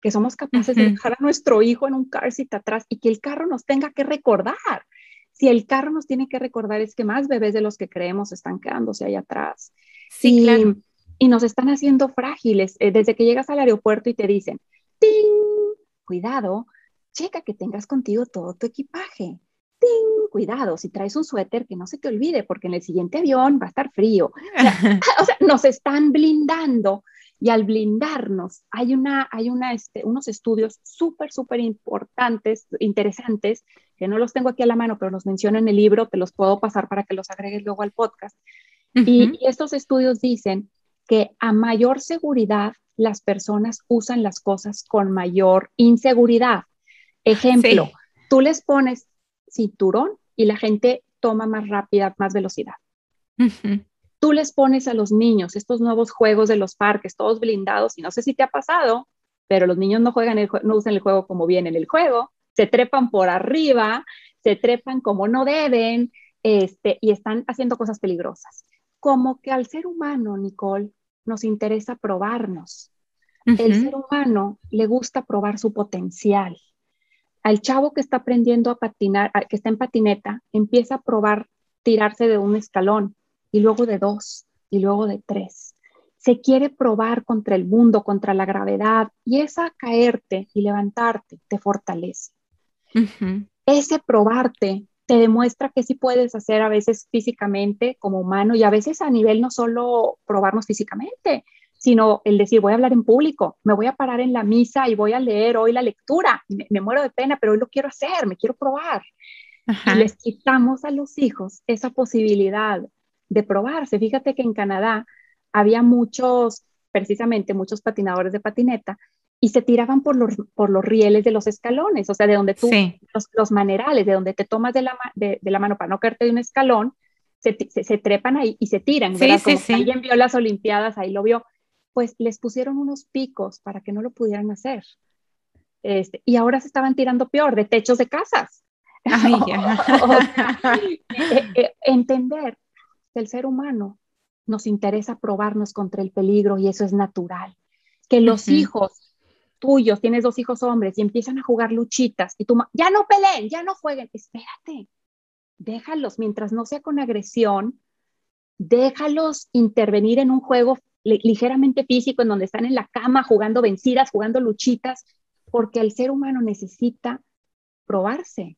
que somos capaces de dejar a nuestro hijo en un car seat atrás y que el carro nos tenga que recordar. Si el carro nos tiene que recordar es que más bebés de los que creemos están quedándose ahí atrás. Sí, y, claro. Y nos están haciendo frágiles. Eh, desde que llegas al aeropuerto y te dicen, ¡ting! Cuidado, checa que tengas contigo todo tu equipaje. ¡Ting! Cuidado, si traes un suéter, que no se te olvide, porque en el siguiente avión va a estar frío. o sea nos están blindando Y al blindarnos, hay, una, hay una, este, unos estudios súper, súper importantes, interesantes, que no los tengo aquí a la mano, pero los menciono en el libro, te los puedo pasar para que los agregues luego al podcast. y, estos estudios dicen que a mayor seguridad, las personas usan las cosas con mayor inseguridad. Ejemplo, tú les pones cinturón y la gente toma más rápida, más velocidad. Tú les pones a los niños estos nuevos juegos de los parques, todos blindados, y no sé si te ha pasado, pero los niños no juegan, el no usan el juego como viene en el juego, se trepan por arriba, se trepan como no deben, este, y están haciendo cosas peligrosas. Como que al ser humano, Nicole, nos interesa probarnos. El ser humano le gusta probar su potencial. Al chavo que está aprendiendo a patinar, que está en patineta, empieza a probar tirarse de un escalón y luego de dos y luego de tres. Se quiere probar contra el mundo, contra la gravedad y esa caerte y levantarte te fortalece. Ese probarte te demuestra que sí puedes hacer a veces físicamente como humano y a veces a nivel no solo probarnos físicamente, sino el decir, voy a hablar en público, me voy a parar en la misa y voy a leer hoy la lectura, me, muero de pena, pero hoy lo quiero hacer, me quiero probar. Y les quitamos a los hijos esa posibilidad de probarse. Fíjate que en Canadá había muchos, precisamente muchos patinadores de patineta, y se tiraban por los, por los rieles de los escalones, o sea, de donde tú, los, manerales, de donde te tomas de la, de, la, mano para no caerte de un escalón, se, se, trepan ahí y se tiran, ¿verdad? Como alguien vio las Olimpiadas, ahí lo vio, pues les pusieron unos picos para que no lo pudieran hacer. Este, y ahora se estaban tirando peor, de techos de casas. Eh, eh, entender el ser humano nos interesa probarnos contra el peligro y eso es natural. Que los hijos tuyos, tienes dos hijos hombres y empiezan a jugar luchitas y tú, ya no peleen, ya no jueguen, espérate, déjalos mientras no sea con agresión, déjalos intervenir en un juego ligeramente físico en donde están en la cama jugando vencidas, jugando luchitas, porque el ser humano necesita probarse.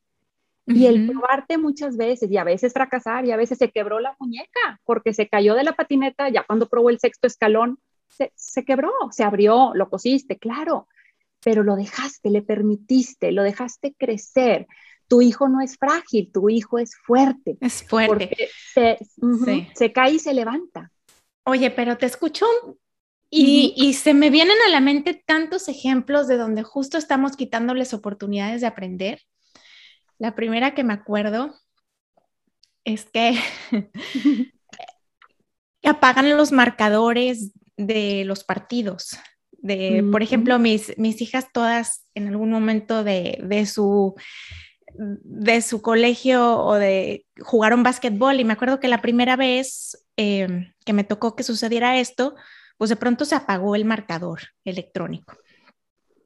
Y el probarte muchas veces, y a veces fracasar, y a veces se quebró la muñeca porque se cayó de la patineta, ya cuando probó el sexto escalón, se, se quebró, se abrió, lo cosiste, claro, pero lo dejaste, le permitiste, lo dejaste crecer. Tu hijo no es frágil, tu hijo es fuerte. Es fuerte. Se, se, cae y se levanta. Oye, pero te escucho y, y, se me vienen a la mente tantos ejemplos de donde justo estamos quitándoles oportunidades de aprender. La primera que me acuerdo es que apagan los marcadores de los partidos. De, Por ejemplo, mis, mis hijas todas en algún momento de, de, su, de su colegio o de jugaron básquetbol y me acuerdo que la primera vez eh, que me tocó que sucediera esto, pues de pronto se apagó el marcador electrónico.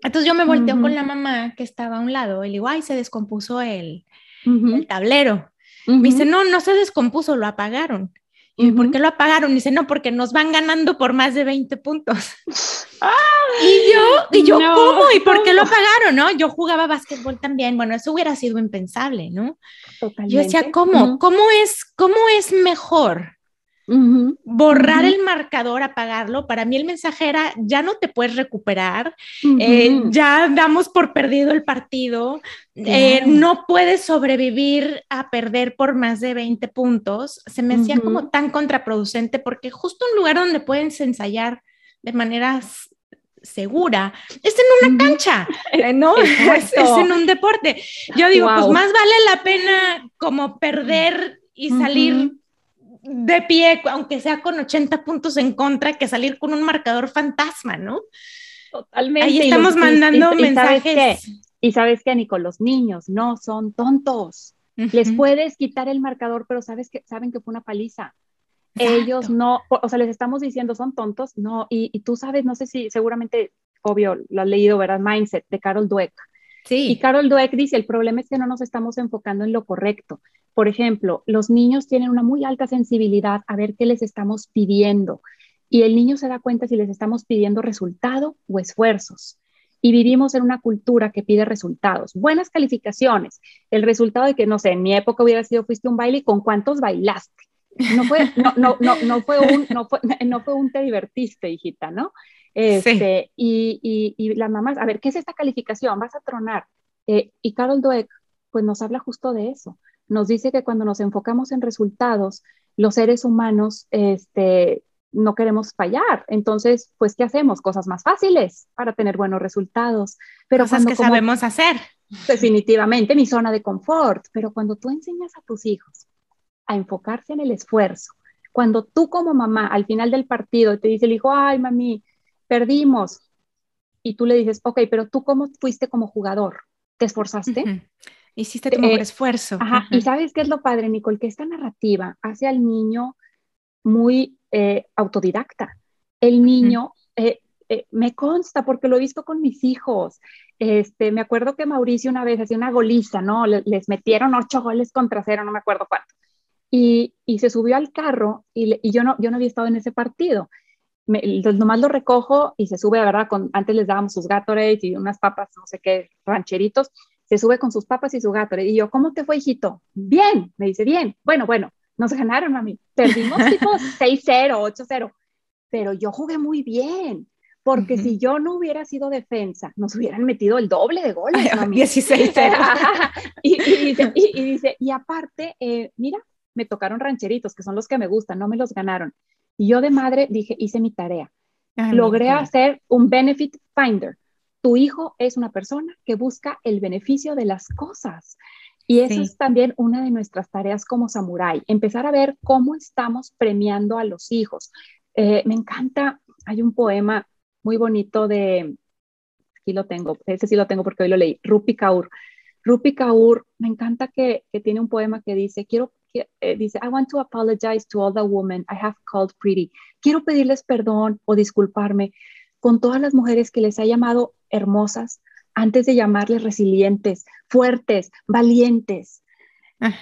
Entonces yo me volteo con la mamá que estaba a un lado y le digo, ay, se descompuso el, el tablero. Me dice, no, no se descompuso, lo apagaron. ¿Y por qué lo apagaron? dice, no, porque nos van ganando por más de 20 puntos. y yo, y yo ¿cómo? ¿Y por qué lo apagaron? ¿No? Yo jugaba básquetbol también. Bueno, eso hubiera sido impensable, ¿no? Yo decía, ¿cómo? ¿Cómo es, cómo es mejor Borrar el marcador, apagarlo. Para mí el mensaje era, ya no te puedes recuperar, eh, ya damos por perdido el partido, eh, no puedes sobrevivir a perder por más de 20 puntos. Se me hacía como tan contraproducente porque justo un lugar donde puedes ensayar de manera segura. Es en una cancha, eh, ¿no? Es, en un deporte. Yo digo, pues más vale la pena como perder y salir de pie, aunque sea con 80 puntos en contra, que salir con un marcador fantasma, ¿no? Totalmente. Ahí estamos mandando mensajes. Y sabes que, Nico, los niños no son tontos. Les puedes quitar el marcador, pero sabes que, saben que fue una paliza. Ellos no, o sea, les estamos diciendo, son tontos, no, y, y, tú sabes, no sé si seguramente, obvio, lo has leído, ¿verdad? Mindset de Carol Dweck. Y Carol Dweck dice, el problema es que no nos estamos enfocando en lo correcto. Por ejemplo, los niños tienen una muy alta sensibilidad a ver qué les estamos pidiendo y el niño se da cuenta si les estamos pidiendo resultado o esfuerzos. Y vivimos en una cultura que pide resultados, buenas calificaciones, el resultado de que, no sé, en mi época hubiera sido, fuiste un baile y con cuántos bailaste. No fue, no, no, no, no fue un, no fue, no fue un te divertiste, hijita, ¿no? Este, y, y, las mamás, a ver, ¿qué es esta calificación? Vas a tronar. Eh, y Carol Dweck, pues nos habla justo de eso. Nos dice que cuando nos enfocamos en resultados, los seres humanos este, no queremos fallar. Entonces, pues, ¿qué hacemos? Cosas más fáciles para tener buenos resultados. Pero Cosas que sabemos hacer. Definitivamente, mi zona de confort. Pero cuando tú enseñas a tus hijos a enfocarse en el esfuerzo, cuando tú como mamá al final del partido te dice el hijo, ay, mami, perdimos, y tú le dices, ok, pero tú cómo fuiste como jugador, ¿te esforzaste? Hiciste tu mejor eh, esfuerzo. Ajá. Y sabes qué es lo padre, Nicole, que esta narrativa hace al niño muy eh, autodidacta. El niño, eh, me consta porque lo he visto con mis hijos. Este, me acuerdo que Mauricio una vez hacía una goliza, ¿no? Les, metieron ocho goles contra cero, no me acuerdo cuánto. Y, y se subió al carro y, y, yo, no, yo no había estado en ese partido. Me, nomás lo recojo y se sube, ¿verdad? Con, antes les dábamos sus Gatorade y unas papas, no sé qué, rancheritos. Se sube con sus papas y su Gatorade. Y yo, ¿cómo te fue, hijito? Bien, me dice, bien. Bueno, bueno, nos ganaron, mami. Perdimos tipo 6-0, 8-0. Pero yo jugué muy bien. Porque si yo no hubiera sido defensa, nos hubieran metido el doble de goles. Mami. 16-0. y, dice, y, dice, y aparte, eh, mira, me tocaron rancheritos, que son los que me gustan, no me los ganaron. Y yo de madre dije, hice mi tarea. Logré hacer un benefit finder. Tu hijo es una persona que busca el beneficio de las cosas. Y eso es también una de nuestras tareas como samurái, empezar a ver cómo estamos premiando a los hijos. Eh, me encanta, hay un poema muy bonito de, aquí lo tengo, ese sí lo tengo porque hoy lo leí, Rupi Kaur. Rupi Kaur, me encanta que, que tiene un poema que dice, quiero, eh, dice, I want to apologize to all the women I have called pretty. Quiero pedirles perdón o disculparme con todas las mujeres que les ha llamado hermosas antes de llamarles resilientes, fuertes, valientes.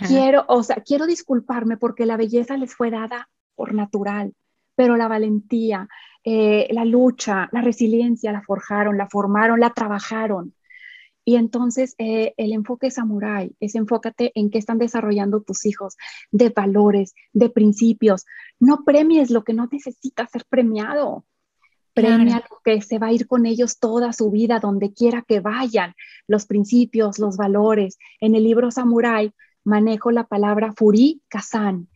Quiero, o sea, quiero disculparme porque la belleza les fue dada por natural, pero la valentía, eh, la lucha, la resiliencia la forjaron, la formaron, la trabajaron. Y entonces eh, el enfoque samurái es enfócate en qué están desarrollando tus hijos, de valores, de principios. No premies lo que no necesita ser premiado premia lo que se va a ir con ellos toda su vida, donde quiera que vayan, los principios, los valores. En el libro Samurai manejo la palabra Furi Kazan.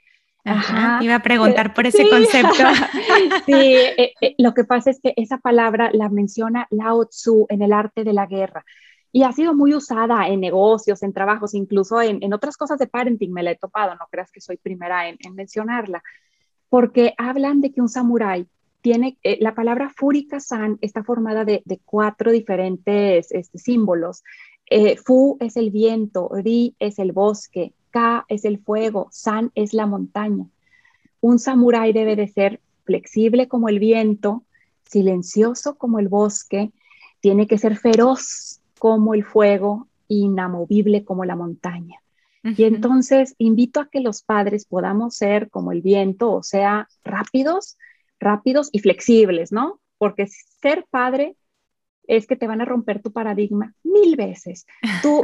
Ajá, iba a preguntar por ese concepto. sí, eh, eh, lo que pasa es que esa palabra la menciona Lao Tzu en el arte de la guerra y ha sido muy usada en negocios, en trabajos, incluso en, en otras cosas de parenting me la he topado, no creas que soy primera en, en mencionarla, porque hablan de que un samurái tiene, eh, la palabra Furika-san está formada de, cuatro diferentes este, símbolos. Eh, fu es el viento, Ri es el bosque, Ka es el fuego, San es la montaña. Un samurái debe de ser flexible como el viento, silencioso como el bosque, tiene que ser feroz como el fuego, inamovible como la montaña. Y entonces invito a que los padres podamos ser como el viento, o sea, rápidos, rápidos y flexibles, ¿no? Porque ser padre es que te van a romper tu paradigma mil veces. Tú,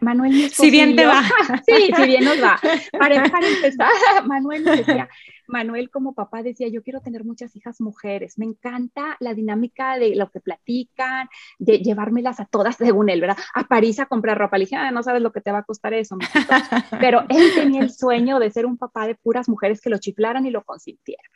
Manuel, si bien te va. sí, si bien nos va. Para, empezar, Manuel decía, Manuel como papá decía, yo quiero tener muchas hijas mujeres. Me encanta la dinámica de lo que platican, de llevármelas a todas según él, ¿verdad? A París a comprar ropa. Le dije, ah, no sabes lo que te va a costar eso. Pero él tenía el sueño de ser un papá de puras mujeres que lo chiflaran y lo consintieran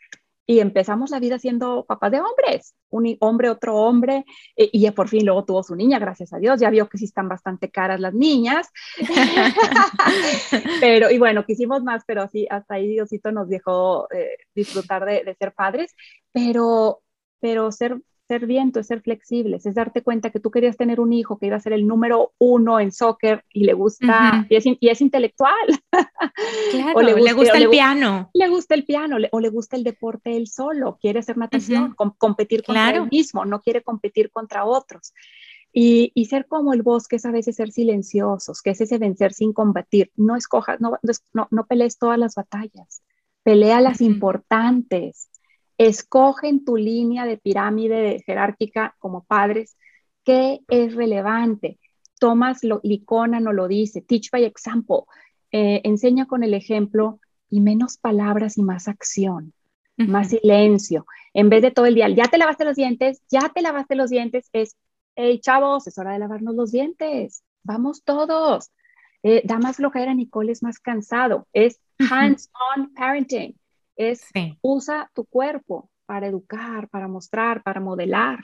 y empezamos la vida siendo papás de hombres, un hombre, otro hombre, eh, y ya por fin luego tuvo su niña, gracias a Dios, ya vio que sí están bastante caras las niñas, pero, y bueno, quisimos más, pero sí, hasta ahí Diosito nos dejó eh, disfrutar de, de, ser padres, pero, pero ser ser viento, es ser flexibles, es darte cuenta que tú querías tener un hijo que iba a ser el número uno en soccer y le gusta, y, es, intelectual. Claro, o le, gusta el piano. Le gusta el piano, o le gusta el deporte él solo, quiere hacer natación, competir contra él mismo, no quiere competir contra otros. Y, ser como el bosque es a veces ser silenciosos, que es ese vencer sin combatir. No escojas, no, no, no pelees todas las batallas, pelea las importantes escogen tu línea de pirámide jerárquica como padres, qué es relevante. Thomas Licona no lo dice, teach by example, eh, enseña con el ejemplo y menos palabras y más acción. más silencio. En vez de todo el día, ya te lavaste los dientes, ya te lavaste los dientes, es, hey chavos, es hora de lavarnos los dientes, vamos todos. Eh, da más flojera, Nicole es más cansado, es hands-on parenting, es usa tu cuerpo para educar, para mostrar, para modelar.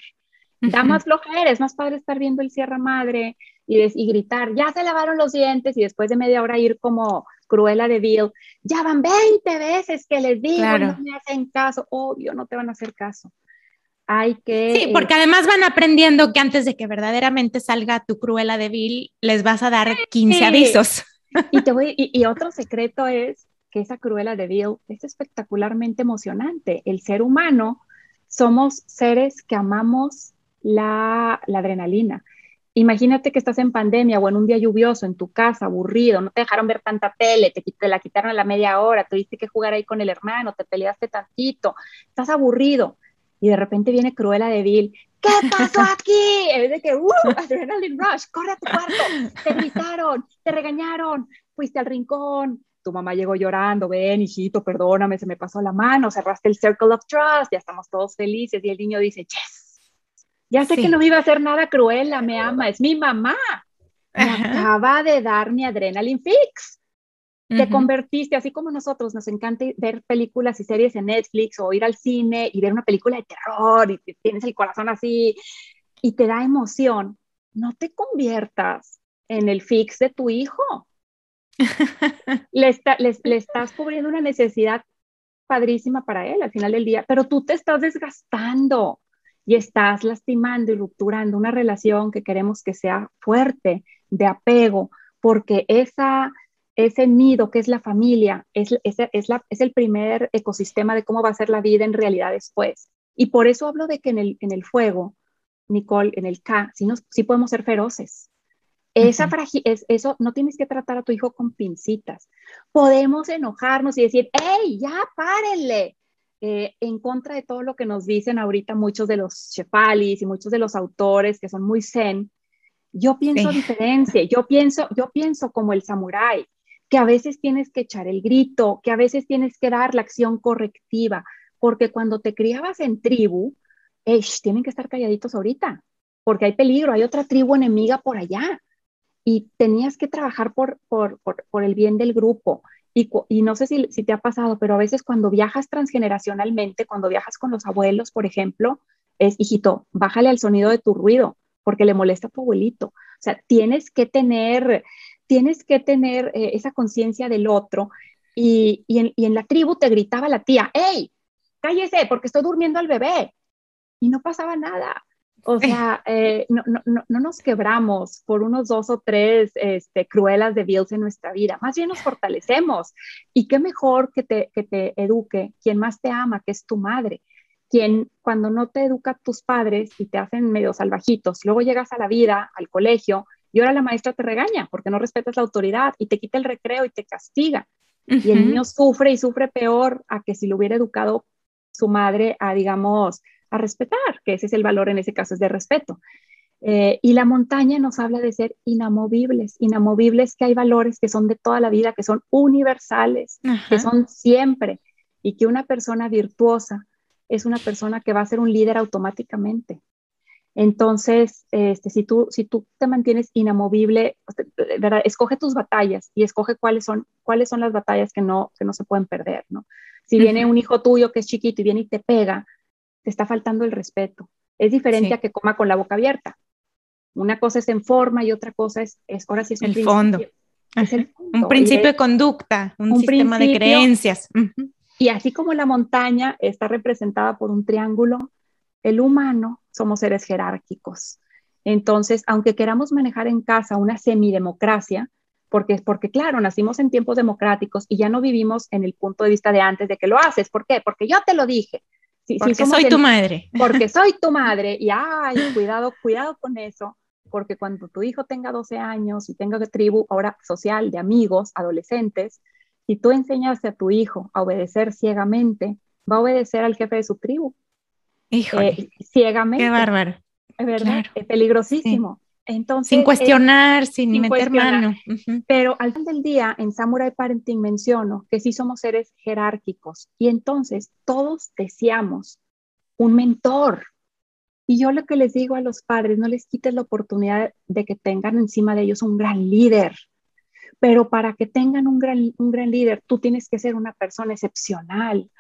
Da más flojera, es más padre estar viendo el Sierra Madre y, y, gritar, ya se lavaron los dientes y después de media hora ir como Cruela de Bill, ya van 20 veces que les digo, no me hacen caso, obvio, no te van a hacer caso. Hay que... Sí, porque además van aprendiendo que antes de que verdaderamente salga tu Cruela de Bill, les vas a dar 15 avisos. Y, te voy, y, otro secreto es que esa Cruela de Bill es espectacularmente emocionante. El ser humano somos seres que amamos la, adrenalina. Imagínate que estás en pandemia o en un día lluvioso en tu casa, aburrido, no te dejaron ver tanta tele, te, la quitaron a la media hora, tuviste que jugar ahí con el hermano, te peleaste tantito, estás aburrido y de repente viene Cruela de Bill. ¿Qué pasó aquí? Es de que, ¡uh! Adrenaline Rush, corre a tu cuarto, te gritaron, te regañaron, fuiste al rincón, tu mamá llegó llorando, ven, hijito, perdóname, se me pasó la mano, cerraste el Circle of Trust, ya estamos todos felices y el niño dice, yes, ya sé que no iba a hacer nada cruel, la me ama, es mi mamá. Me acaba de dar mi adrenaline fix. Te convertiste, así como nosotros, nos encanta ver películas y series en Netflix o ir al cine y ver una película de terror y tienes el corazón así y te da emoción. No te conviertas en el fix de tu hijo. Le, le estás cubriendo una necesidad padrísima para él al final del día, pero tú te estás desgastando y estás lastimando y rupturando una relación que queremos que sea fuerte, de apego, porque esa, ese nido que es la familia es, es, es, la, es el primer ecosistema de cómo va a ser la vida en realidad después. Y por eso hablo de que en el, en el fuego, Nicole, en el K, sí, nos, sí podemos ser feroces. Esa es, eso no tienes que tratar a tu hijo con pincitas. Podemos enojarnos y decir, hey, ya párenle, eh, en contra de todo lo que nos dicen ahorita muchos de los chefalis y muchos de los autores que son muy zen, yo pienso diferente, yo pienso, yo pienso como el samurái, que a veces tienes que echar el grito, que a veces tienes que dar la acción correctiva, porque cuando te criabas en tribu, tienen que estar calladitos ahorita, porque hay peligro, hay otra tribu enemiga por allá, y tenías que trabajar por, por, por el bien del grupo. Y, no sé si, te ha pasado, pero a veces cuando viajas transgeneracionalmente, cuando viajas con los abuelos, por ejemplo, es, hijito, bájale al sonido de tu ruido, porque le molesta a tu abuelito. O sea, tienes que tener, tienes que tener eh, esa conciencia del otro. Y, en, y en la tribu te gritaba la tía, ¡Ey! Cállese, porque estoy durmiendo al bebé. Y no pasaba nada. O sea, eh, no, no, no, nos quebramos por unos dos o tres este, cruelas de Bills en nuestra vida, más bien nos fortalecemos. Y qué mejor que te, que te eduque quien más te ama, que es tu madre, quien cuando no te educa tus padres y te hacen medio salvajitos, luego llegas a la vida, al colegio, y ahora la maestra te regaña porque no respetas la autoridad y te quita el recreo y te castiga. Y el niño sufre y sufre peor a que si lo hubiera educado su madre a, digamos, a respetar, que ese es el valor en ese caso, es de respeto. Eh, y la montaña nos habla de ser inamovibles, inamovibles que hay valores que son de toda la vida, que son universales, que son siempre, y que una persona virtuosa es una persona que va a ser un líder automáticamente. Entonces, este, si, tú, si tú te mantienes inamovible, ¿verdad? escoge tus batallas y escoge cuáles son, cuáles son las batallas que no, que no se pueden perder. ¿no? Si viene un hijo tuyo que es chiquito y viene y te pega, te está faltando el respeto. Es diferente a que coma con la boca abierta. Una cosa es en forma y otra cosa es, es ahora sí es el, fondo. Un principio de conducta, un, sistema de creencias. Y así como la montaña está representada por un triángulo, el humano somos seres jerárquicos. Entonces, aunque queramos manejar en casa una semidemocracia, porque, porque claro, nacimos en tiempos democráticos y ya no vivimos en el punto de vista de antes de que lo haces. ¿Por qué? Porque yo te lo dije porque soy tu madre. Porque soy tu madre. Y ay, cuidado, cuidado con eso, porque cuando tu hijo tenga 12 años y tenga tribu ahora social de amigos, adolescentes, si tú enseñas a tu hijo a obedecer ciegamente, va a obedecer al jefe de su tribu. Híjole. Eh, ciegamente. Qué bárbaro. Es verdad, es peligrosísimo. Entonces, sin cuestionar, sin, meter mano. Pero al final del día, en Samurai Parenting menciono que sí somos seres jerárquicos y entonces todos deseamos un mentor. Y yo lo que les digo a los padres, no les quites la oportunidad de que tengan encima de ellos un gran líder. Pero para que tengan un gran, un gran líder, tú tienes que ser una persona excepcional.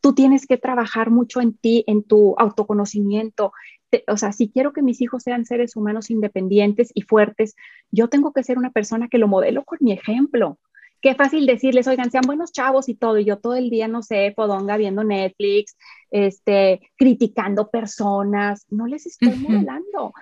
Tú tienes que trabajar mucho en ti, en tu autoconocimiento. O sea, si quiero que mis hijos sean seres humanos independientes y fuertes, yo tengo que ser una persona que lo modelo con mi ejemplo. Qué fácil decirles, oigan, sean buenos chavos y todo, y yo todo el día, no sé, podonga viendo Netflix, este, criticando personas, no les estoy modelando,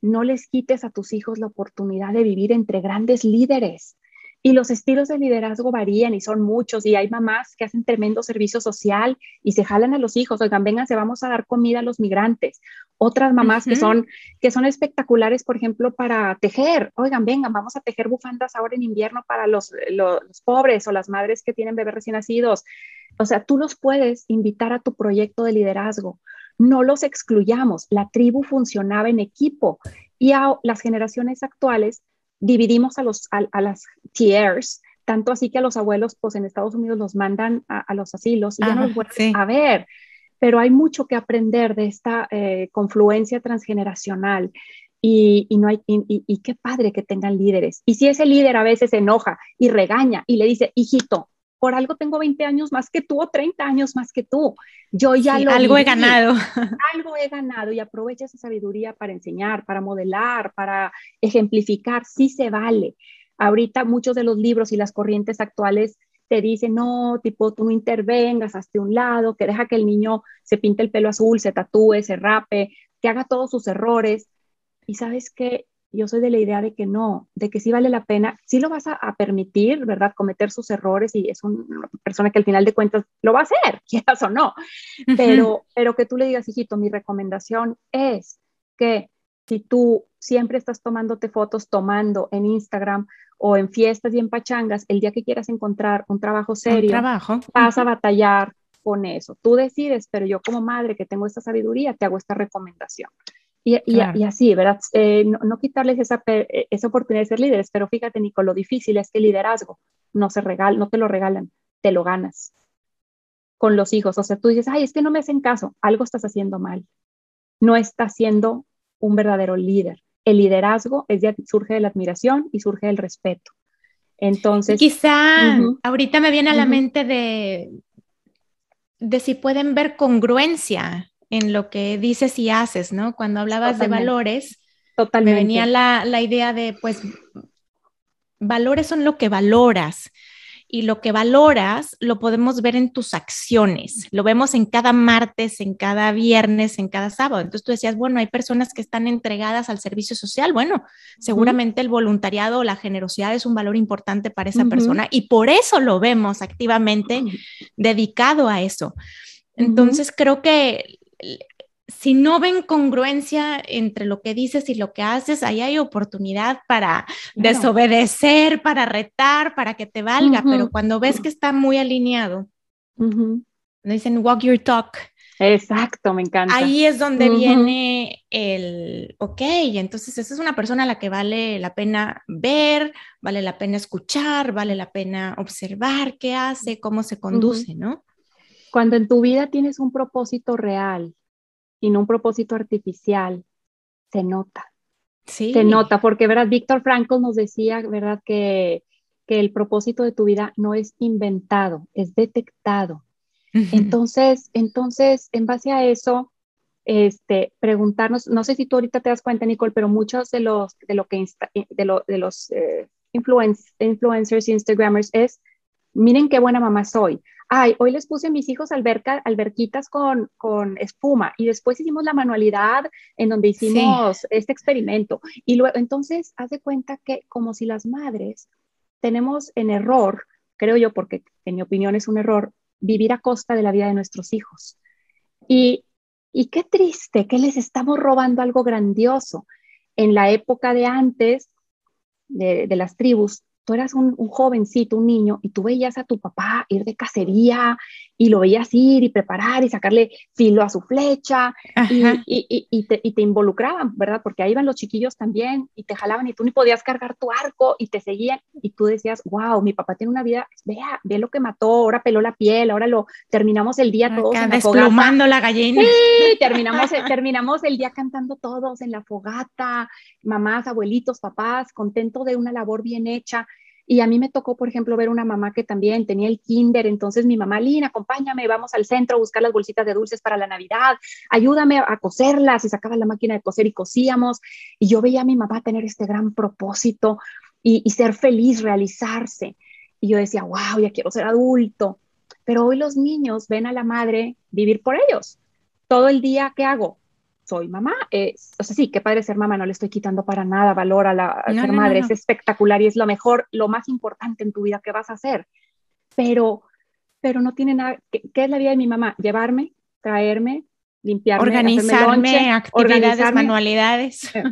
no les quites a tus hijos la oportunidad de vivir entre grandes líderes. Y los estilos de liderazgo varían y son muchos y hay mamás que hacen tremendo servicio social y se jalan a los hijos, oigan, vengan, se vamos a dar comida a los migrantes. Otras mamás que, son, que son espectaculares, por ejemplo, para tejer, oigan, vengan, vamos a tejer bufandas ahora en invierno para los, los, los pobres o las madres que tienen bebés recién nacidos. O sea, tú los puedes invitar a tu proyecto de liderazgo. No los excluyamos. La tribu funcionaba en equipo y a las generaciones actuales dividimos a, los, a, las tiers, tanto así que a los abuelos, pues en Estados Unidos los mandan a, los asilos y ya no los vuelven a ver. Pero hay mucho que aprender de esta eh, confluencia transgeneracional y, y, no hay, y, y, qué padre que tengan líderes. Y si ese líder a veces se enoja y regaña y le dice, hijito, por algo tengo 20 años más que tú o 30 años más que tú. Yo ya lo algo he ganado. Algo he ganado y aprovecha esa sabiduría para enseñar, para modelar, para ejemplificar. Sí se vale. Ahorita muchos de los libros y las corrientes actuales te dicen, no, tipo, tú no intervengas hasta un lado, que deja que el niño se pinte el pelo azul, se tatúe, se rape, que haga todos sus errores. Y sabes que yo soy de la idea de que no, de que sí vale la pena, sí lo vas a, permitir, ¿verdad? Cometer sus errores y es una persona que al final de cuentas lo va a hacer, quieras o no, pero, pero que tú le digas, hijito, mi recomendación es que si tú siempre estás tomándote fotos tomando en Instagram o en fiestas y en pachangas, el día que quieras encontrar un trabajo serio, trabajo. vas a batallar con eso. Tú decides, pero yo como madre que tengo esta sabiduría, te hago esta recomendación. Y, así, ¿verdad? Eh, no, quitarles esa, eh, esa oportunidad de ser líderes, pero fíjate, Nico, lo difícil es que el liderazgo no, se regala, no te lo regalan, te lo ganas con los hijos. O sea, tú dices, ay, es que no me hacen caso, algo estás haciendo mal. No estás siendo un verdadero líder. El liderazgo es surge de la admiración y surge del respeto. Entonces. Quizá ahorita me viene a la mente de, de si pueden ver congruencia en lo que dices y haces, ¿no? Cuando hablabas de valores, me venía la, la idea de, pues, valores son lo que valoras y lo que valoras lo podemos ver en tus acciones. Lo vemos en cada martes, en cada viernes, en cada sábado. Entonces tú decías, bueno, hay personas que están entregadas al servicio social. Bueno, seguramente el voluntariado o la generosidad es un valor importante para esa persona y por eso lo vemos activamente dedicado a eso. Entonces creo que si no ven congruencia entre lo que dices y lo que haces, ahí hay oportunidad para desobedecer, para retar, para que te valga, pero cuando ves que está muy alineado, dicen walk your talk. Exacto, me encanta. Ahí es donde viene el, ok, entonces esa es una persona a la que vale la pena ver, vale la pena escuchar, vale la pena observar qué hace, cómo se conduce, ¿no? Cuando en tu vida tienes un propósito real y no un propósito artificial, se nota. Sí. Se nota, porque, ¿verdad? Víctor Frankl nos decía, ¿verdad? Que, que el propósito de tu vida no es inventado, es detectado. Entonces, entonces, en base a eso, este, preguntarnos, no sé si tú ahorita te das cuenta, Nicole, pero muchos de los, de lo que, de, lo, de los eh, influencers, Instagramers es, miren qué buena mamá soy ay, hoy les puse a mis hijos alberca, alberquitas con, con espuma y después hicimos la manualidad en donde hicimos este experimento. Y luego, entonces, haz de cuenta que como si las madres tenemos en error, creo yo, porque en mi opinión es un error, vivir a costa de la vida de nuestros hijos. Y, y qué triste que les estamos robando algo grandioso. En la época de antes, de, de las tribus, tú eras un, jovencito, un niño, y tú veías a tu papá ir de cacería y lo veías ir y preparar y sacarle filo a su flecha y, te, y, te, involucraban, ¿verdad? Porque ahí iban los chiquillos también y te jalaban y tú ni podías cargar tu arco y te seguían y tú decías, wow, mi papá tiene una vida, vea, ve lo que mató, ahora peló la piel, ahora lo terminamos el día todos en la desplumando la gallina. Sí, terminamos, terminamos el día cantando todos en la fogata, mamás, abuelitos, papás, contento de una labor bien hecha. Y a mí me tocó, por ejemplo, ver una mamá que también tenía el kinder, entonces mi mamá, Lina, acompáñame, vamos al centro a buscar las bolsitas de dulces para la Navidad, ayúdame a coserlas, y sacaba la máquina de coser y cosíamos. Y yo veía a mi mamá tener este gran propósito y, y ser feliz, realizarse. Y yo decía, wow, ya quiero ser adulto. Pero hoy los niños ven a la madre vivir por ellos. Todo el día, ¿qué hago? Soy mamá. o sea, sí, qué padre ser mamá, no le estoy quitando para nada valor a, la, ser madre, es espectacular y es lo mejor, lo más importante en tu vida que vas a hacer. Pero, pero no tiene nada, ¿qué, es la vida de mi mamá? Llevarme, traerme, limpiarme, organizarme, actividades, manualidades. Eh,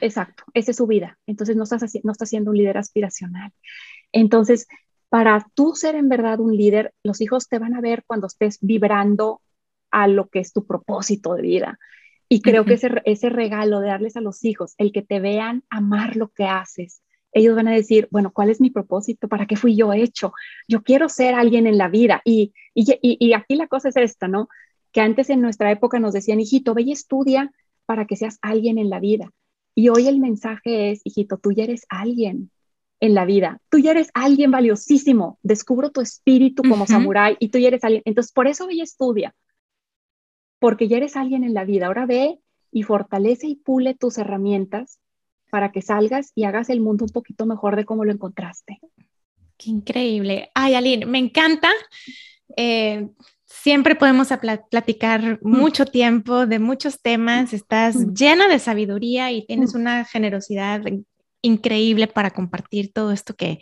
exacto, esa es su vida. Entonces no estás, no estás siendo un líder aspiracional. Entonces, para tú ser en verdad un líder, los hijos te van a ver cuando estés vibrando a lo que es tu propósito de vida. Y creo que ese, ese regalo de darles a los hijos, el que te vean amar lo que haces, ellos van a decir, bueno, ¿cuál es mi propósito? ¿Para qué fui yo hecho? Yo quiero ser alguien en la vida. Y, y, y, aquí la cosa es esta, ¿no? Que antes en nuestra época nos decían, hijito, ve y estudia para que seas alguien en la vida. Y hoy el mensaje es, hijito, tú ya eres alguien en la vida. Tú ya eres alguien valiosísimo. Descubro tu espíritu como samurái y tú ya eres alguien. Entonces, por eso ve y estudia porque ya eres alguien en la vida. Ahora ve y fortalece y pule tus herramientas para que salgas y hagas el mundo un poquito mejor de cómo lo encontraste. Qué increíble. Ay, Aline, me encanta. Eh, siempre podemos platicar mm. mucho tiempo de muchos temas. Estás mm. llena de sabiduría y tienes mm. una generosidad increíble para compartir todo esto que,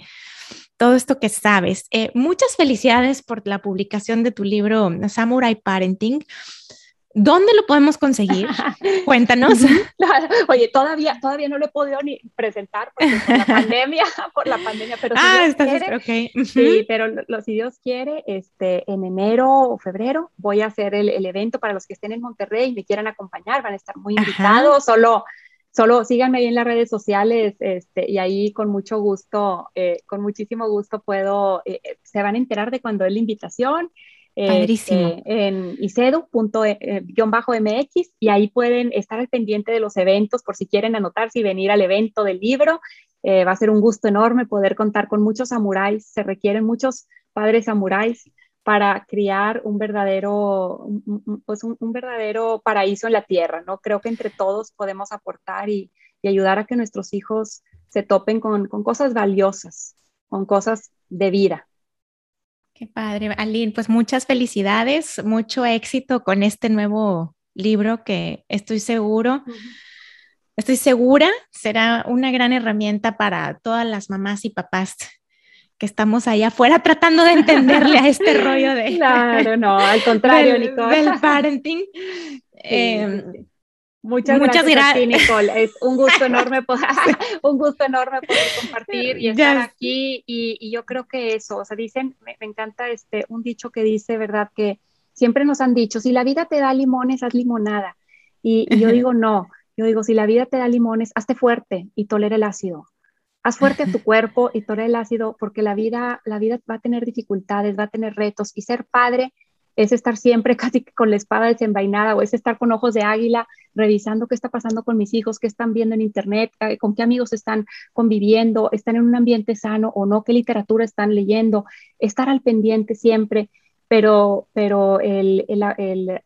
todo esto que sabes. Eh, muchas felicidades por la publicación de tu libro Samurai Parenting. ¿Dónde lo podemos conseguir? Cuéntanos. Oye, todavía, todavía no lo he podido ni presentar por la pandemia, por la pandemia, pero si ah, Dios quiere, okay. sí, pero lo, si Dios quiere, este, en enero o febrero voy a hacer el, el, evento para los que estén en Monterrey y me quieran acompañar, van a estar muy invitados, solo solo síganme ahí en las redes sociales este, y ahí con mucho gusto, eh, con muchísimo gusto puedo, eh, se van a enterar de cuando es la invitación este, en icedu.mx eh, y ahí pueden estar al pendiente de los eventos por si quieren anotarse y venir al evento del libro. Eh, va a ser un gusto enorme poder contar con muchos samuráis. Se requieren muchos padres samuráis para criar un verdadero, pues un, verdadero paraíso en la tierra, ¿no? Creo que entre todos podemos aportar y, ayudar a que nuestros hijos se topen con cosas valiosas, con cosas de vida. Qué padre, Aline. Pues muchas felicidades, mucho éxito con este nuevo libro que estoy seguro, estoy segura será una gran herramienta para todas las mamás y papás que estamos ahí afuera tratando de entenderle a este rollo de... Claro, no, al contrario, del, Del parenting. Em, Muchas, gracias, Nicole. Es un gusto enorme poder, un gusto enorme poder compartir y estar aquí. Y, yo creo que eso, o sea, dicen, me, encanta este, un dicho que dice, ¿verdad? Que siempre nos han dicho, si la vida te da limones, haz limonada. Y, yo digo, no, yo digo, si la vida te da limones, hazte fuerte y tolera el ácido. Haz fuerte a tu cuerpo y tolera el ácido porque la vida, la vida va a tener dificultades, va a tener retos y ser padre es estar siempre casi con la espada desenvainada o es estar con ojos de águila revisando qué está pasando con mis hijos, qué están viendo en internet, eh, con qué amigos están conviviendo, están en un ambiente sano o no, qué literatura están leyendo, estar al pendiente siempre, pero, pero el, el,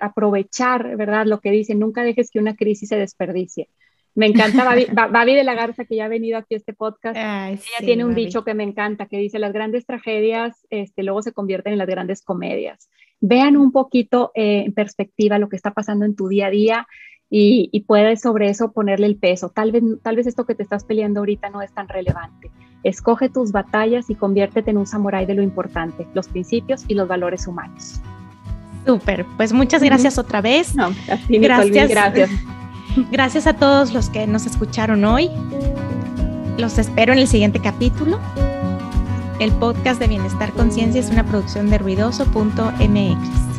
aprovechar, ¿verdad? Lo que dicen, nunca dejes que una crisis se desperdicie. Me encanta Babi, de la Garza, que ya ha venido aquí a este podcast. Ella tiene un dicho que me encanta, que dice, las grandes tragedias este, luego se convierten en las grandes comedias. Vean un poquito eh, en perspectiva lo que está pasando en tu día a día y, y, puedes sobre eso ponerle el peso. Tal vez, tal vez esto que te estás peleando ahorita no es tan relevante. Escoge tus batallas y conviértete en un samurái de lo importante, los principios y los valores humanos. Súper, pues muchas gracias otra vez. No, gracias. gracias. Gracias a todos los que nos escucharon hoy. Los espero en el siguiente capítulo. El podcast de Bienestar Conciencia es una producción de ruidoso.mx.